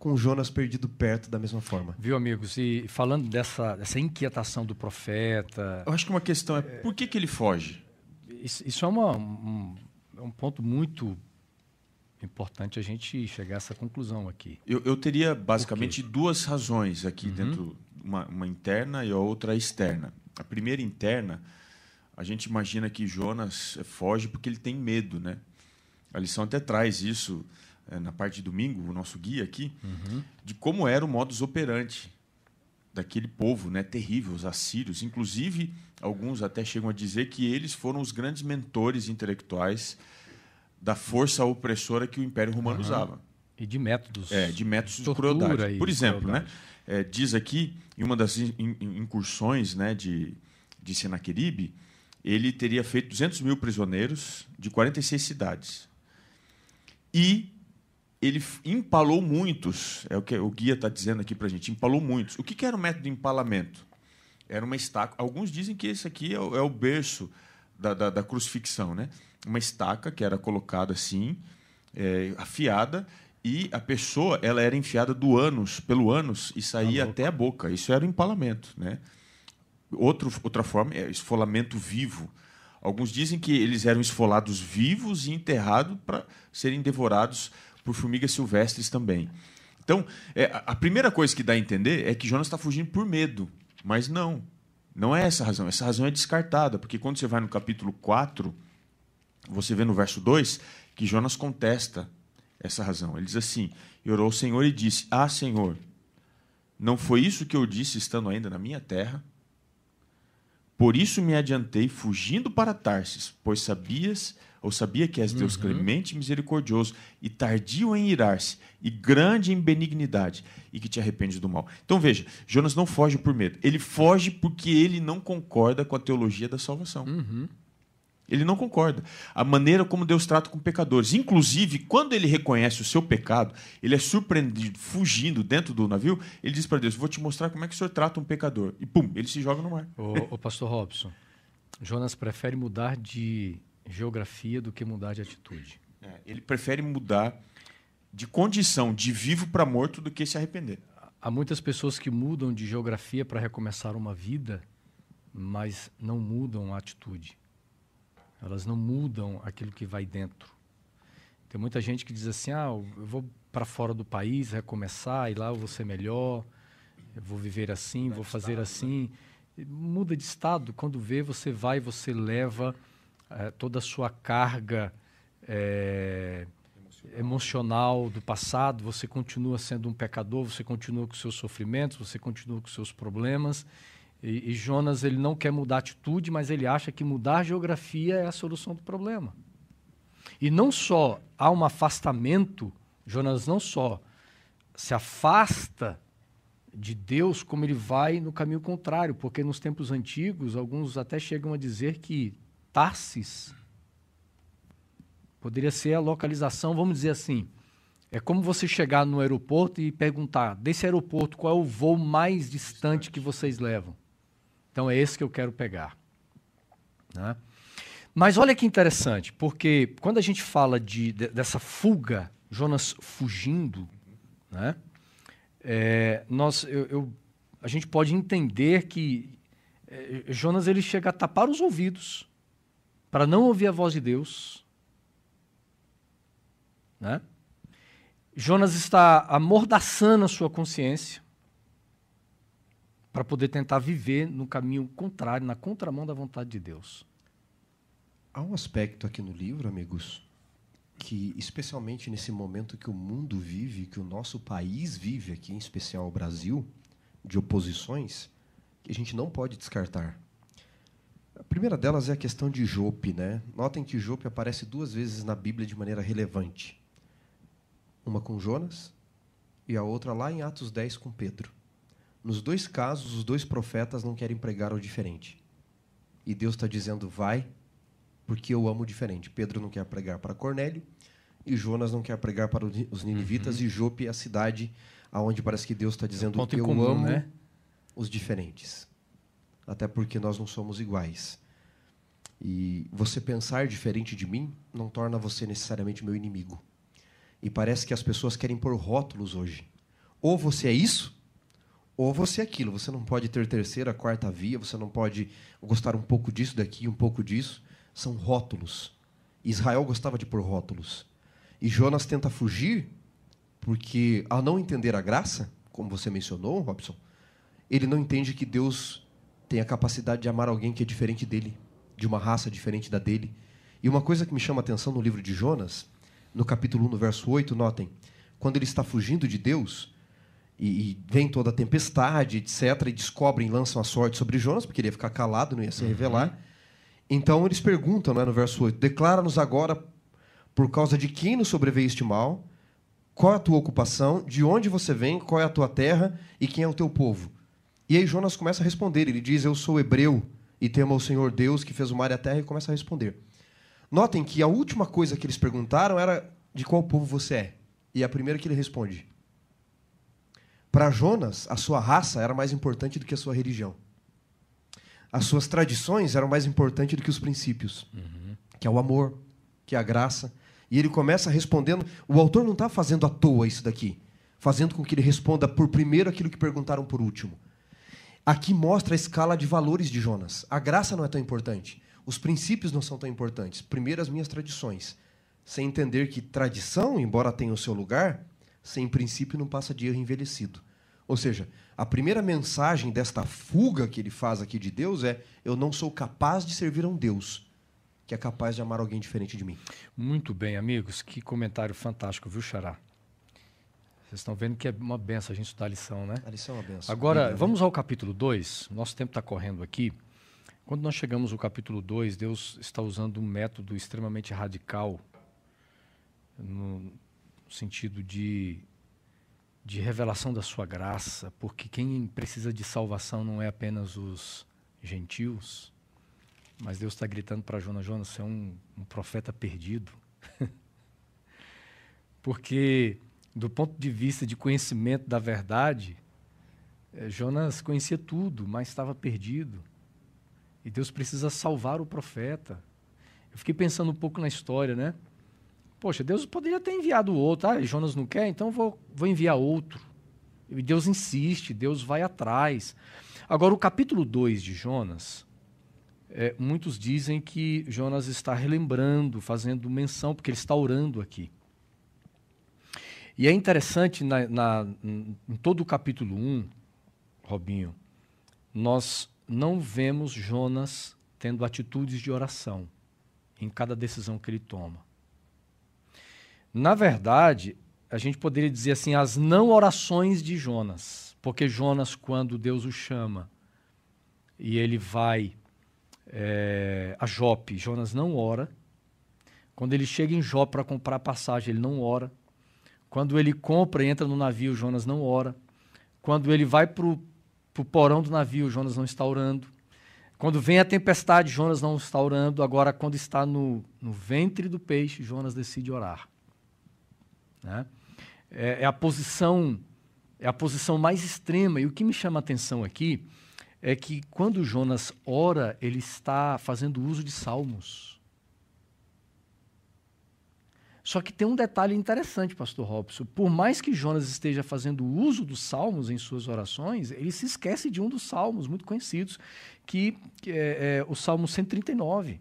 Speaker 2: com Jonas perdido perto da mesma forma.
Speaker 1: Viu, amigos? E falando dessa, dessa inquietação do profeta.
Speaker 3: Eu acho que uma questão é por que, que ele foge?
Speaker 1: Isso, isso é uma, um, é um ponto muito importante a gente chegar a essa conclusão aqui.
Speaker 3: Eu, eu teria basicamente duas razões aqui uhum. dentro uma, uma interna e a outra externa. A primeira interna, a gente imagina que Jonas foge porque ele tem medo, né? A lição até traz isso é, na parte de domingo, o nosso guia aqui, uhum. de como era o modus operandi daquele povo, né, terrível, os assírios. Inclusive, alguns até chegam a dizer que eles foram os grandes mentores intelectuais da força opressora que o Império Romano uhum. usava.
Speaker 1: E de métodos.
Speaker 3: É, de métodos de crueldade. Por exemplo, né, é, diz aqui, em uma das incursões né, de, de Senaqueribe, ele teria feito 200 mil prisioneiros de 46 cidades. E ele empalou muitos, é o que o guia está dizendo aqui para a gente, empalou muitos. O que, que, era o método de empalamento? Era uma estaca. Alguns dizem que esse aqui é o, é o berço da, da, da, crucifixão. Né? Uma estaca que era colocada assim, é, afiada, e a pessoa ela era enfiada do ânus, pelo ânus e saía a até a boca. Isso era o empalamento, né? Outro, outra forma é esfolamento vivo. Alguns dizem que eles eram esfolados vivos e enterrados para serem devorados por formigas silvestres também. Então, é, a primeira coisa que dá a entender é que Jonas está fugindo por medo. Mas não. Não é essa a razão. Essa razão é descartada, porque quando você vai no capítulo 4, você vê no verso 2 que Jonas contesta essa razão. Ele diz assim: e orou o Senhor e disse: Ah, Senhor, não foi isso que eu disse estando ainda na minha terra? Por isso me adiantei, fugindo para Tarsis, pois sabias ou sabia que és Deus uhum. clemente e misericordioso, e tardio em irar-se, e grande em benignidade, e que te arrependes do mal. Então veja, Jonas não foge por medo, ele foge porque ele não concorda com a teologia da salvação. Uhum. Ele não concorda. A maneira como Deus trata com pecadores. Inclusive, quando ele reconhece o seu pecado, ele é surpreendido fugindo dentro do navio, ele diz para Deus: Vou te mostrar como é que o senhor trata um pecador. E pum, ele se joga no mar.
Speaker 1: O, o pastor Robson, Jonas prefere mudar de geografia do que mudar de atitude.
Speaker 3: É, ele prefere mudar de condição de vivo para morto do que se arrepender.
Speaker 1: Há muitas pessoas que mudam de geografia para recomeçar uma vida, mas não mudam a atitude. Elas não mudam aquilo que vai dentro. Tem muita gente que diz assim: ah, eu vou para fora do país recomeçar e lá eu vou ser melhor, eu vou viver assim, vou fazer né? assim. Muda de estado. Quando vê, você vai, você leva toda a sua carga é, emocional. emocional do passado. Você continua sendo um pecador, você continua com seus sofrimentos, você continua com seus problemas e, e, Jonas ele não quer mudar atitude, mas ele acha que mudar a geografia é a solução do problema. E não só há um afastamento, Jonas não só se afasta de Deus, como ele vai no caminho contrário, porque nos tempos antigos, alguns até chegam a dizer que Tarsis poderia ser a localização, vamos dizer assim, é como você chegar no aeroporto e perguntar, desse aeroporto, qual é o voo mais distante que vocês levam? Então é esse que eu quero pegar. Né? Mas olha que interessante, porque quando a gente fala de, de dessa fuga, Jonas fugindo, né? É, nós, eu, eu, a gente pode entender que é, Jonas ele chega a tapar os ouvidos para não ouvir a voz de Deus. Né? Jonas está amordaçando a sua consciência para poder tentar viver no caminho contrário, na contramão da vontade de Deus.
Speaker 2: Há um aspecto aqui no livro, amigos, que especialmente nesse momento que o mundo vive, que o nosso país vive aqui, em especial o Brasil, de oposições, que a gente não pode descartar. A primeira delas é a questão de Jope, né? Notem que Jope aparece duas vezes na Bíblia de maneira relevante. Uma com Jonas e a outra lá em Atos 10 com Pedro. Nos dois casos, os dois profetas não querem pregar o diferente. E Deus está dizendo, vai, porque eu amo o diferente. Pedro não quer pregar para Cornélio, e Jonas não quer pregar para os ninivitas, uhum. e Jope é a cidade aonde parece que Deus está dizendo, é um eu comum, amo né? os diferentes. Até porque nós não somos iguais. E você pensar diferente de mim não torna você necessariamente meu inimigo. E parece que as pessoas querem pôr rótulos hoje. Ou você é isso, ou você é aquilo. Você não pode ter terceira, quarta via, você não pode gostar um pouco disso daqui, um pouco disso. São rótulos. Israel gostava de pôr rótulos. E Jonas tenta fugir porque, ao não entender a graça, como você mencionou, Robson, ele não entende que Deus tem a capacidade de amar alguém que é diferente dele, de uma raça diferente da dele. E uma coisa que me chama a atenção no livro de Jonas, no capítulo 1, no verso 8, notem, quando ele está fugindo de Deus, e, vem toda a tempestade, etc., e descobrem, lançam a sorte sobre Jonas, porque ele ia ficar calado, não ia se uhum. revelar. Uhum. Então eles perguntam, né, no verso 8: Declara-nos agora por causa de quem nos sobreveio este mal, qual é a tua ocupação, de onde você vem, qual é a tua terra e quem é o teu povo. E aí Jonas começa a responder, ele diz: Eu sou hebreu e temo ao Senhor Deus que fez o mar e a terra, e começa a responder. Notem que a última coisa que eles perguntaram era de qual povo você é. E a primeira que ele responde: para Jonas, a sua raça era mais importante do que a sua religião. As suas tradições eram mais importantes do que os princípios, uhum. que é o amor, que é a graça. E ele começa respondendo. O autor não está fazendo à toa isso daqui, fazendo com que ele responda por primeiro aquilo que perguntaram por último. Aqui mostra a escala de valores de Jonas. A graça não é tão importante. Os princípios não são tão importantes. Primeiro, as minhas tradições. Sem entender que tradição, embora tenha o seu lugar, sem princípio não passa de erro envelhecido. Ou seja, a primeira mensagem desta fuga que ele faz aqui de Deus é: eu não sou capaz de servir a um Deus que é capaz de amar alguém diferente de mim.
Speaker 1: Muito bem, amigos. Que comentário fantástico, viu, Xará? Vocês estão vendo que é uma benção a gente estudar a lição, né?
Speaker 2: A lição é uma benção.
Speaker 1: Agora, Bíblia, vamos ao capítulo 2. Nosso tempo está correndo aqui. Quando nós chegamos ao capítulo 2, Deus está usando um método extremamente radical no, sentido de, de revelação da sua graça, porque quem precisa de salvação não é apenas os gentios, mas Deus está gritando para Jonas: Jonas, você é um, um profeta perdido. porque, do ponto de vista de conhecimento da verdade, eh, Jonas conhecia tudo, mas estava perdido. E Deus precisa salvar o profeta. Eu fiquei pensando um pouco na história, né? Poxa, Deus poderia ter enviado outro. Ah, Jonas não quer, então vou, vou enviar outro. E Deus insiste, Deus vai atrás. Agora, o capítulo 2 de Jonas, é, muitos dizem que Jonas está relembrando, fazendo menção, porque ele está orando aqui. E é interessante, na, na, em todo o capítulo 1, Robinho, nós não vemos Jonas tendo atitudes de oração em cada decisão que ele toma. Na verdade, a gente poderia dizer assim, as não orações de Jonas. Porque Jonas, quando Deus o chama e ele vai é, a Jope, Jonas não ora. Quando ele chega em Jope para comprar passagem, ele não ora. Quando ele compra e entra no navio, Jonas não ora. Quando ele vai para o porão do navio, Jonas não está orando. Quando vem a tempestade, Jonas não está orando. Agora, quando está no, no ventre do peixe, Jonas decide orar. Né? É, é, a posição é a posição mais extrema. E o que me chama a atenção aqui é que quando Jonas ora, ele está fazendo uso de salmos. Só que tem um detalhe interessante, pastor Robson. Por mais que Jonas esteja fazendo uso dos salmos em suas orações, ele se esquece de um dos salmos muito conhecidos, que, é, é o Salmo 139.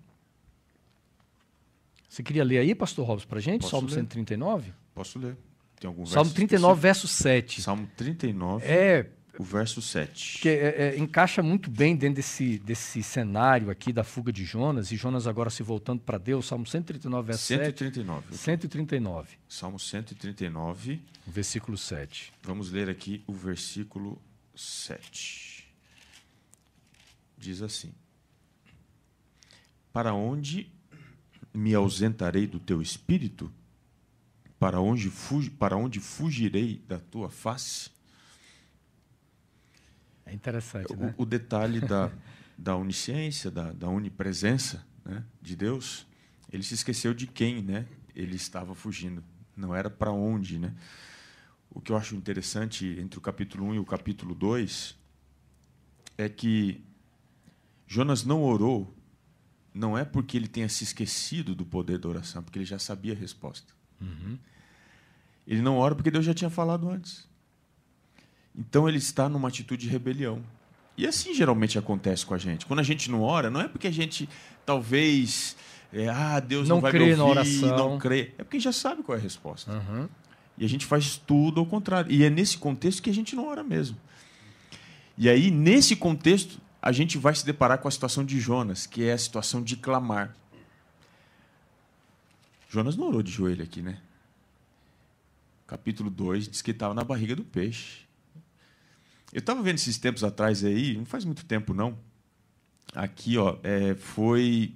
Speaker 1: Você queria ler aí, pastor Robson, para a gente? Posso Salmo ler. 139?
Speaker 3: Posso ler. Tem algum
Speaker 1: Salmo 39, específico? verso 7.
Speaker 3: Salmo 39,
Speaker 1: é,
Speaker 3: o verso 7.
Speaker 1: Que é, é, encaixa muito bem dentro desse, desse cenário aqui da fuga de Jonas, e Jonas agora se voltando para Deus, Salmo 139, verso
Speaker 3: 139.
Speaker 1: 7. 139.
Speaker 3: Salmo 139.
Speaker 1: Versículo 7.
Speaker 3: Vamos ler aqui o versículo 7. Diz assim: Para onde me ausentarei do teu espírito? Para onde, para onde fugirei da tua face?
Speaker 1: É interessante, né?
Speaker 3: O, o detalhe da, da onisciência, da, da onipresença né, de Deus, ele se esqueceu de quem né, ele estava fugindo. Não era para onde. Né? O que eu acho interessante entre o capítulo 1 e o capítulo 2 é que Jonas não orou, não é porque ele tenha se esquecido do poder da oração, porque ele já sabia a resposta. Uhum. Ele não ora porque Deus já tinha falado antes. Então ele está numa atitude de rebelião. E assim geralmente acontece com a gente. Quando a gente não ora, não é porque a gente talvez. É, ah, Deus não, não vai crê me ouvir, na oração. não crê. É porque já sabe qual é a resposta. Uhum. E a gente faz tudo ao contrário. E é nesse contexto que a gente não ora mesmo. E aí, nesse contexto, a gente vai se deparar com a situação de Jonas, que é a situação de clamar. Jonas não orou de joelho aqui, né? Capítulo 2 diz que estava na barriga do peixe. Eu estava vendo esses tempos atrás aí, não faz muito tempo não. Aqui, ó, é, foi,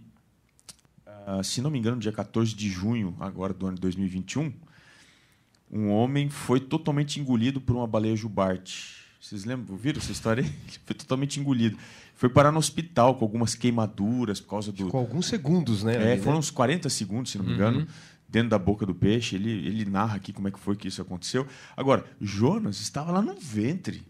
Speaker 3: uh, se não me engano, dia 14 de junho, agora do ano de 2021, um homem foi totalmente engolido por uma baleia jubarte. Vocês lembram, viram essa história? Ele foi totalmente engolido. Foi parar no hospital com algumas queimaduras por causa do.
Speaker 2: Com alguns segundos, né?
Speaker 3: É, ali, foram né? uns 40 segundos, se não me engano. Uhum dentro da boca do peixe. Ele, ele narra aqui como é que foi que isso aconteceu. Agora, Jonas estava lá no ventre.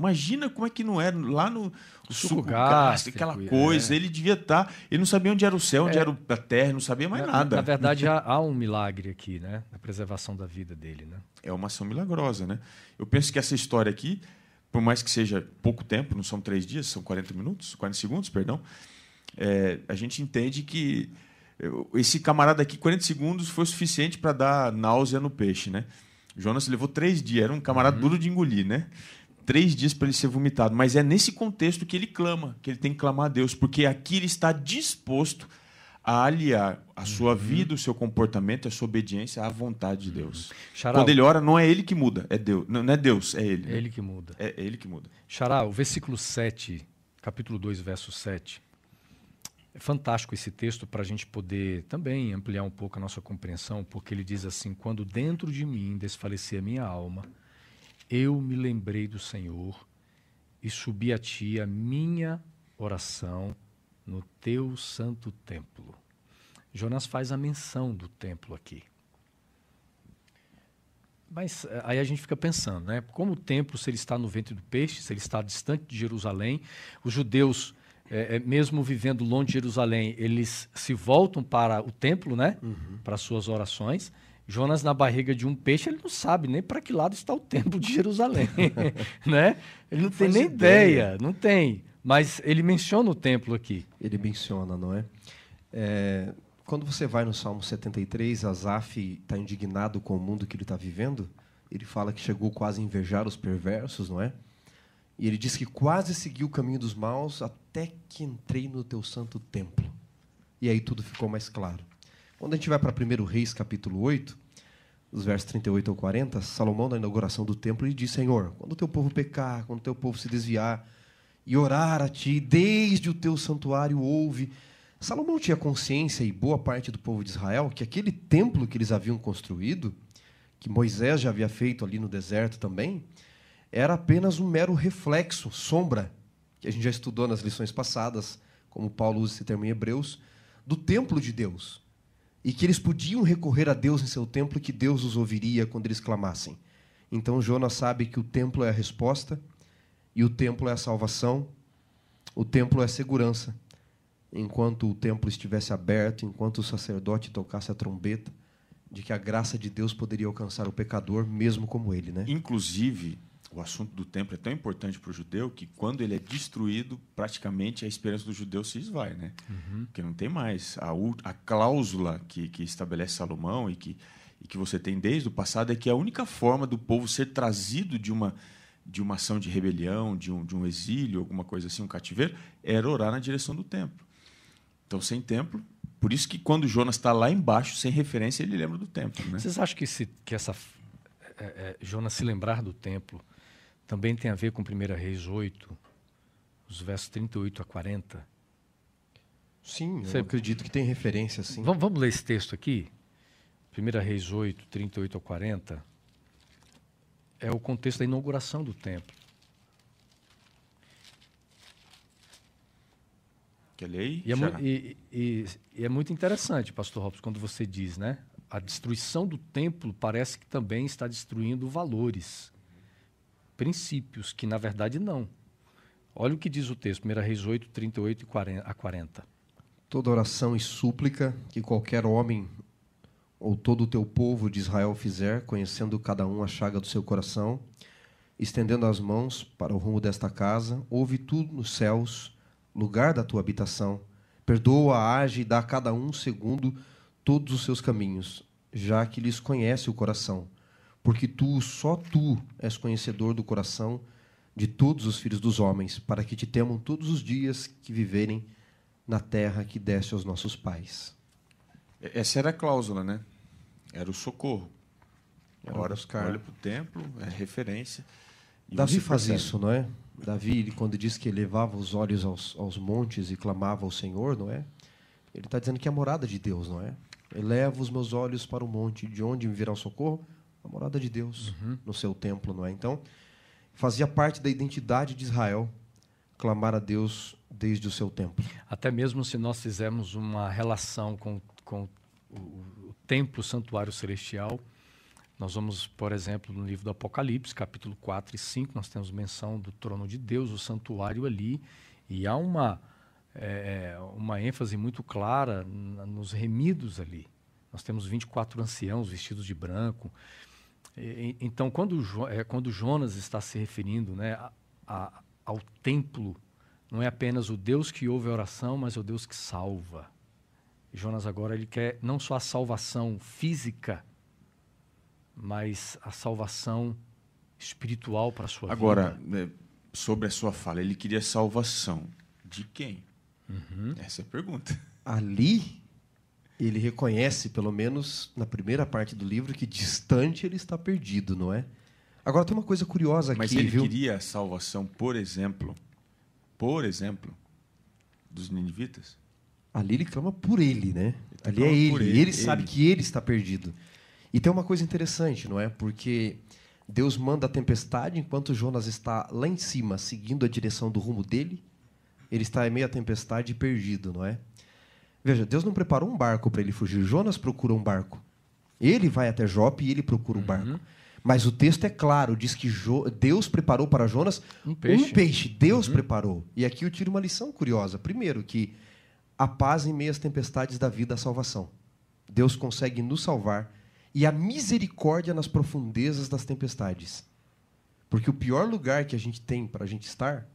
Speaker 3: Imagina como é que não era lá no suco gástrico, aquela coisa. É. Ele devia estar. Tá, ele não sabia onde era o céu, onde é. era a terra, não sabia mais
Speaker 1: na,
Speaker 3: nada.
Speaker 1: Na verdade, há, há, um milagre aqui, né? Na preservação da vida dele, né?
Speaker 3: É uma ação milagrosa, né? Eu penso que essa história aqui, por mais que seja pouco tempo, não são três dias, são 40 minutos, 40 segundos, perdão, é, a gente entende que esse camarada aqui, 40 segundos, foi suficiente para dar náusea no peixe, né? Jonas levou três dias, era um camarada uhum. duro de engolir, né? Três dias para ele ser vomitado. Mas é nesse contexto que ele clama, que ele tem que clamar a Deus, porque aqui ele está disposto a aliar a sua uhum. vida, o seu comportamento, a sua obediência à vontade de Deus. Charal, Quando ele ora, não é ele que muda, é Deus. Não é Deus, é ele.
Speaker 1: É ele que muda.
Speaker 3: É, é ele que muda.
Speaker 1: Xará, o versículo 7, capítulo 2, verso 7 é fantástico esse texto para a gente poder também ampliar um pouco a nossa compreensão, porque ele diz assim: Quando dentro de mim desfalecer a minha alma, eu me lembrei do Senhor e subi a ti a minha oração no teu santo templo. Jonas faz a menção do templo aqui. Mas eh, aí a gente fica pensando, né? Como o templo, se ele está no ventre do peixe, se ele está distante de Jerusalém, os judeus é, é, mesmo vivendo longe de Jerusalém, eles se voltam para o templo, né? Uhum. Para suas orações. Jonas na barriga de um peixe, ele não sabe nem para que lado está o templo de Jerusalém, né? Ele não, não tem nem ideia. ideia, não tem. Mas ele menciona o templo aqui.
Speaker 2: Ele menciona, não é? é quando você vai no Salmo 73, Asaf está indignado com o mundo que ele está vivendo. Ele fala que chegou quase a invejar os perversos, não é? E ele diz que quase segui o caminho dos maus até que entrei no teu santo templo. E aí tudo ficou mais claro. Quando a gente vai para 1 Reis, capítulo 8, os versos 38 ao 40, Salomão, na inauguração do templo, ele diz: Senhor, quando o teu povo pecar, quando o teu povo se desviar e orar a ti, desde o teu santuário ouve. Salomão tinha consciência, e boa parte do povo de Israel, que aquele templo que eles haviam construído, que Moisés já havia feito ali no deserto também, era apenas um mero reflexo, sombra, que a gente já estudou nas lições passadas, como Paulo usa esse termo em Hebreus, do templo de Deus. E que eles podiam recorrer a Deus em seu templo e que Deus os ouviria quando eles clamassem. Então Jonas sabe que o templo é a resposta, e o templo é a salvação, o templo é a segurança. Enquanto o templo estivesse aberto, enquanto o sacerdote tocasse a trombeta, de que a graça de Deus poderia alcançar o pecador, mesmo como ele, né?
Speaker 3: Inclusive, o assunto do templo é tão importante para o judeu que quando ele é destruído, praticamente a esperança do judeu se esvai, né? Uhum. Porque não tem mais a, a cláusula que, que estabelece Salomão e que, e que você tem desde o passado é que a única forma do povo ser trazido de uma de uma ação de rebelião, de um, de um exílio, alguma coisa assim, um cativeiro, era orar na direção do templo. Então, sem templo, por isso que quando Jonas está lá embaixo, sem referência, ele lembra do templo. Né?
Speaker 1: Vocês acham que, se, que essa é, é, Jonas se lembrar do templo também tem a ver com 1 Reis 8, os versos 38 a 40.
Speaker 2: Sim, eu acredito que tem referência, sim.
Speaker 1: Vamos, vamos ler esse texto aqui? 1 Reis 8, 38 a 40. É o contexto da inauguração do templo.
Speaker 3: Que lei?
Speaker 1: E é, e, e, e é, muito interessante, pastor Robson, quando você diz, né? A destruição do templo parece que também está destruindo valores, princípios, que na verdade não. Olha o que diz o texto, 1 Reis 8, 38 a 40.
Speaker 2: Toda oração e súplica que qualquer homem ou todo o teu povo de Israel fizer, conhecendo cada um a chaga do seu coração, estendendo as mãos para o rumo desta casa, ouve tudo nos céus, lugar da tua habitação. Perdoa, age e dá a cada um segundo todos os seus caminhos, já que lhes conhece o coração. Porque tu, só tu, és conhecedor do coração de todos os filhos dos homens, para que te temam todos os dias que viverem na terra que deste aos nossos pais.
Speaker 3: Essa era a cláusula, né? Era o socorro. Era buscar. olha para o templo, é referência.
Speaker 2: Davi faz percebe. isso, não é? Davi, quando diz que elevava os olhos aos, aos montes e clamava ao Senhor, não é? Ele está dizendo que é a morada de Deus, não é? Eleva os meus olhos para o monte, de onde me virá o socorro? A morada de Deus, uhum. no seu templo, não é? Então, fazia parte da identidade de Israel clamar a Deus desde o seu templo.
Speaker 1: Até mesmo se nós fizermos uma relação com, com o, o templo, o santuário celestial, nós vamos, por exemplo, no livro do Apocalipse, capítulo 4 e 5, nós temos menção do trono de Deus, o santuário ali, e há uma, é, uma ênfase muito clara nos remidos ali. Nós temos 24 anciãos vestidos de branco. E, então, quando, é, quando Jonas está se referindo né, a, a, ao templo, não é apenas o Deus que ouve a oração, mas o Deus que salva. Jonas agora ele quer não só a salvação física, mas a salvação espiritual para a sua
Speaker 3: Agora,
Speaker 1: vida. Agora,
Speaker 3: né, sobre a sua fala, ele queria salvação de quem? Uhum. Essa é a pergunta.
Speaker 2: Ali, ele reconhece, pelo menos na primeira parte do livro, que distante ele está perdido, não é? Agora tem uma coisa curiosa aqui,
Speaker 3: Mas ele
Speaker 2: viu?
Speaker 3: queria a salvação, por exemplo, por exemplo, dos ninivitas?
Speaker 2: Ali ele clama por ele, né? Ele Ali é ele. ele. Ele sabe ele. que ele está perdido. E tem uma coisa interessante, não é? Porque Deus manda a tempestade enquanto Jonas está lá em cima, seguindo a direção do rumo dele. Ele está em meio à tempestade perdido, não é? Veja, Deus não preparou um barco para ele fugir. Jonas procura um barco. Ele vai até Jope e ele procura um barco. Uhum. Mas o texto é claro, diz que jo Deus preparou para Jonas um peixe. Um peixe. Deus uhum. preparou. E aqui eu tiro uma lição curiosa. Primeiro, que a paz em meio às tempestades da vida, a salvação. Deus consegue nos salvar e a misericórdia nas profundezas das tempestades. Porque o pior lugar que a gente tem para a gente estar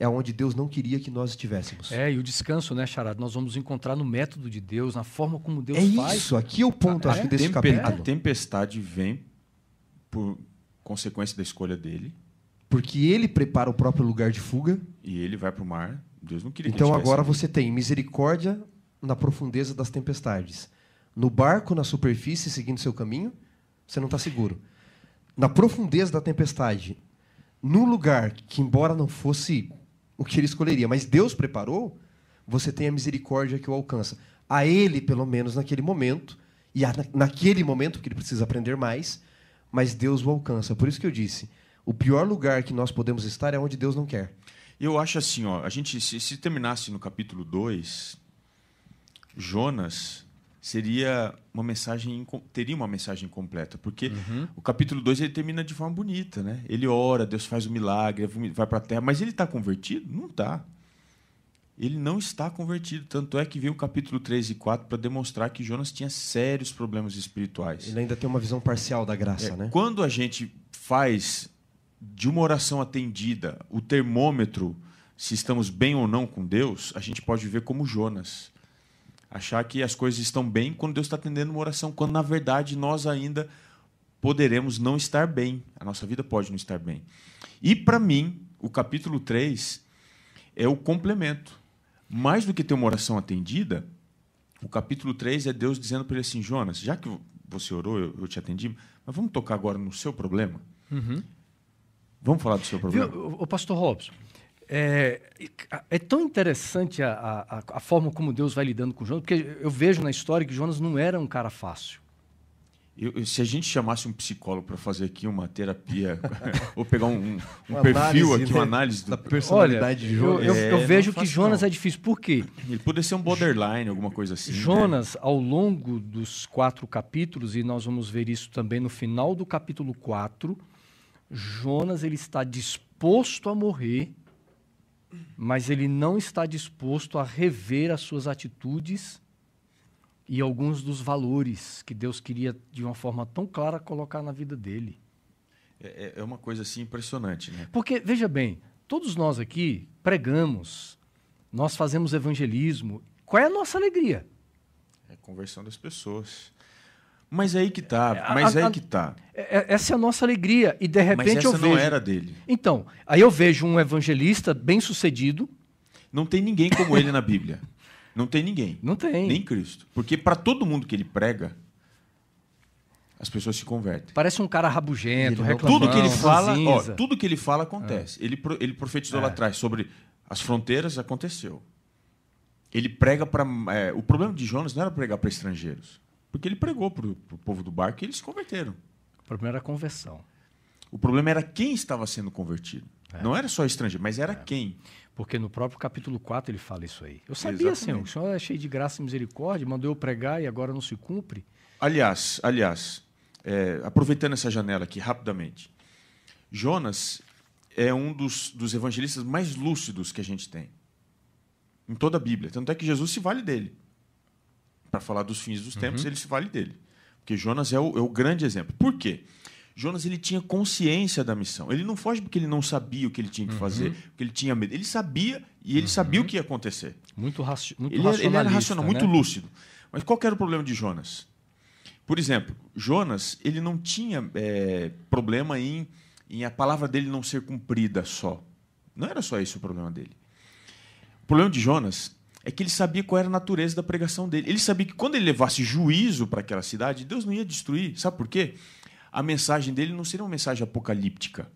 Speaker 2: é onde Deus não queria que nós estivéssemos.
Speaker 1: É, e o descanso, né, Charado? Nós vamos encontrar no método de Deus, na forma como Deus
Speaker 2: é
Speaker 1: faz.
Speaker 2: É isso, aqui é o ponto, a, acho que desse tempe capítulo.
Speaker 3: A tempestade vem por consequência da escolha dele.
Speaker 2: Porque ele prepara o próprio lugar de fuga.
Speaker 3: E ele vai para o mar. Deus não queria
Speaker 2: Então agora você tem misericórdia na profundeza das tempestades. No barco, na superfície, seguindo seu caminho, você não está seguro. Na profundeza da tempestade, num lugar que, embora não fosse o que ele escolheria, mas Deus preparou, você tem a misericórdia que o alcança. A ele, pelo menos naquele momento, e a, naquele momento que ele precisa aprender mais, mas Deus o alcança. Por isso que eu disse, o pior lugar que nós podemos estar é onde Deus não quer.
Speaker 3: Eu acho assim, ó, a gente se, se terminasse no capítulo 2, Jonas seria uma mensagem teria uma mensagem completa, porque uhum. o capítulo 2 ele termina de forma bonita, né? Ele ora, Deus faz o um milagre, vai para a terra, mas ele está convertido? Não está. Ele não está convertido, tanto é que veio o capítulo 3 e 4 para demonstrar que Jonas tinha sérios problemas espirituais.
Speaker 2: Ele ainda tem uma visão parcial da graça, é, né?
Speaker 3: Quando a gente faz de uma oração atendida o termômetro se estamos bem ou não com Deus, a gente pode viver como Jonas achar que as coisas estão bem quando Deus está atendendo uma oração, quando na verdade nós ainda poderemos não estar bem. A nossa vida pode não estar bem. E para mim, o capítulo 3 é o complemento. Mais do que ter uma oração atendida, o capítulo 3 é Deus dizendo para ele assim: Jonas, já que você orou, eu, eu te atendi, mas vamos tocar agora no seu problema? Uhum. Vamos falar do seu problema?
Speaker 1: Viu, o pastor Robson, É, é tão interessante a, a, a, forma como Deus vai lidando com Jonas, porque eu vejo na história que Jonas não era um cara fácil.
Speaker 3: Eu, se a gente chamasse um psicólogo para fazer aqui uma terapia, ou pegar um, um, um perfil aqui, né? uma análise
Speaker 2: da personalidade
Speaker 1: Olha,
Speaker 2: de Jonas.
Speaker 1: Eu, eu, é, eu vejo que Jonas não. é difícil. Por quê?
Speaker 3: Ele poderia ser um borderline, alguma coisa assim. Né?
Speaker 1: Jonas, né? ao longo dos quatro capítulos, e nós vamos ver isso também no final do capítulo 4, Jonas ele está disposto a morrer, mas ele não está disposto a rever as suas atitudes e alguns dos valores que Deus queria, de uma forma tão clara, colocar na vida dele.
Speaker 3: É, é, é uma coisa assim impressionante, né?
Speaker 1: Porque, veja bem, todos nós aqui pregamos, nós fazemos evangelismo. Qual é a nossa alegria?
Speaker 3: É a conversão das pessoas. Mas é aí que tá, é, mas a, é aí que tá.
Speaker 1: Essa é a nossa alegria. E de repente mas essa eu vejo.
Speaker 3: não era dele.
Speaker 1: Então, aí eu vejo um evangelista bem sucedido.
Speaker 3: Não tem ninguém como ele na Bíblia. Não tem ninguém.
Speaker 1: Não tem.
Speaker 3: Nem Cristo. Porque para todo mundo que ele prega, as pessoas se convertem.
Speaker 1: Parece um cara rabugento, reclamando.
Speaker 3: Tudo que ele fala, ó, tudo que ele fala acontece. É. Ele, ele profetizou é. lá atrás sobre as fronteiras, aconteceu. Ele prega para. É, o problema de Jonas não era pregar para estrangeiros. Porque ele pregou para o povo do barco e eles se converteram.
Speaker 1: O problema era a conversão.
Speaker 3: O problema era quem estava sendo convertido. É. Não era só estrangeiro, mas era é. quem.
Speaker 1: Porque no próprio capítulo 4 ele fala isso aí. Eu sabia, Exatamente. Senhor, o Senhor é cheio de graça e misericórdia, mandou eu pregar e agora não se cumpre.
Speaker 3: Aliás, aliás, é, aproveitando essa janela aqui rapidamente, Jonas é um dos, dos evangelistas mais lúcidos que a gente tem em toda a Bíblia. Tanto é que Jesus se vale dele. Para falar dos fins dos tempos, uhum. ele se vale dele. Porque Jonas é o, é o grande exemplo. Por quê? Jonas ele tinha consciência da missão. Ele não foge porque ele não sabia o que ele tinha que fazer, uhum. porque ele tinha medo. Ele sabia e ele uhum. sabia o que ia acontecer.
Speaker 1: Muito, raci muito
Speaker 3: ele, era, ele era racional, né? muito lúcido. Mas qual era o problema de Jonas? Por exemplo, Jonas ele não tinha é, problema em, em a palavra dele não ser cumprida só. Não era só esse o problema dele. O problema de Jonas é que ele sabia qual era a natureza da pregação dele. Ele sabia que quando ele levasse juízo para aquela cidade, Deus não ia destruir. Sabe por quê? a mensagem dele não seria uma mensagem apocalíptica.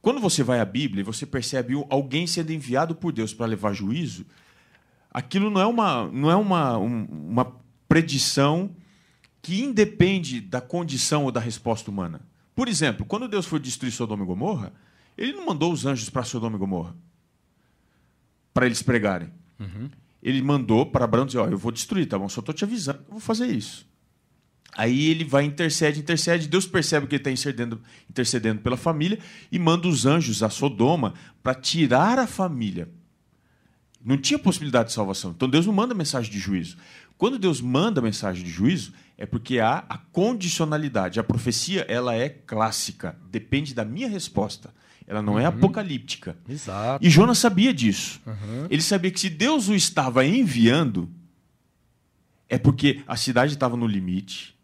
Speaker 3: Quando você vai à Bíblia e você percebe alguém sendo enviado por Deus para levar juízo, aquilo não é uma, não é uma, uma predição que independe da condição ou da resposta humana. Por exemplo, quando Deus foi destruir Sodoma e Gomorra, ele não mandou os anjos para Sodoma e Gomorra para eles pregarem. Ele mandou para Abraão dizer: Ó, eu vou destruir, tá bom? Só estou te avisando, eu vou fazer isso. Aí ele vai, intercede, intercede. Deus percebe que ele está intercedendo, intercedendo pela família e manda os anjos a Sodoma para tirar a família. Não tinha possibilidade de salvação. Então Deus não manda mensagem de juízo. Quando Deus manda mensagem de juízo, é porque há a condicionalidade. A profecia ela é clássica, depende da minha resposta. Ela não é uhum. é apocalíptica.
Speaker 1: Exato.
Speaker 3: E Jonas sabia disso. Uhum. Ele sabia que se Deus o estava enviando, é porque a cidade estava no limite,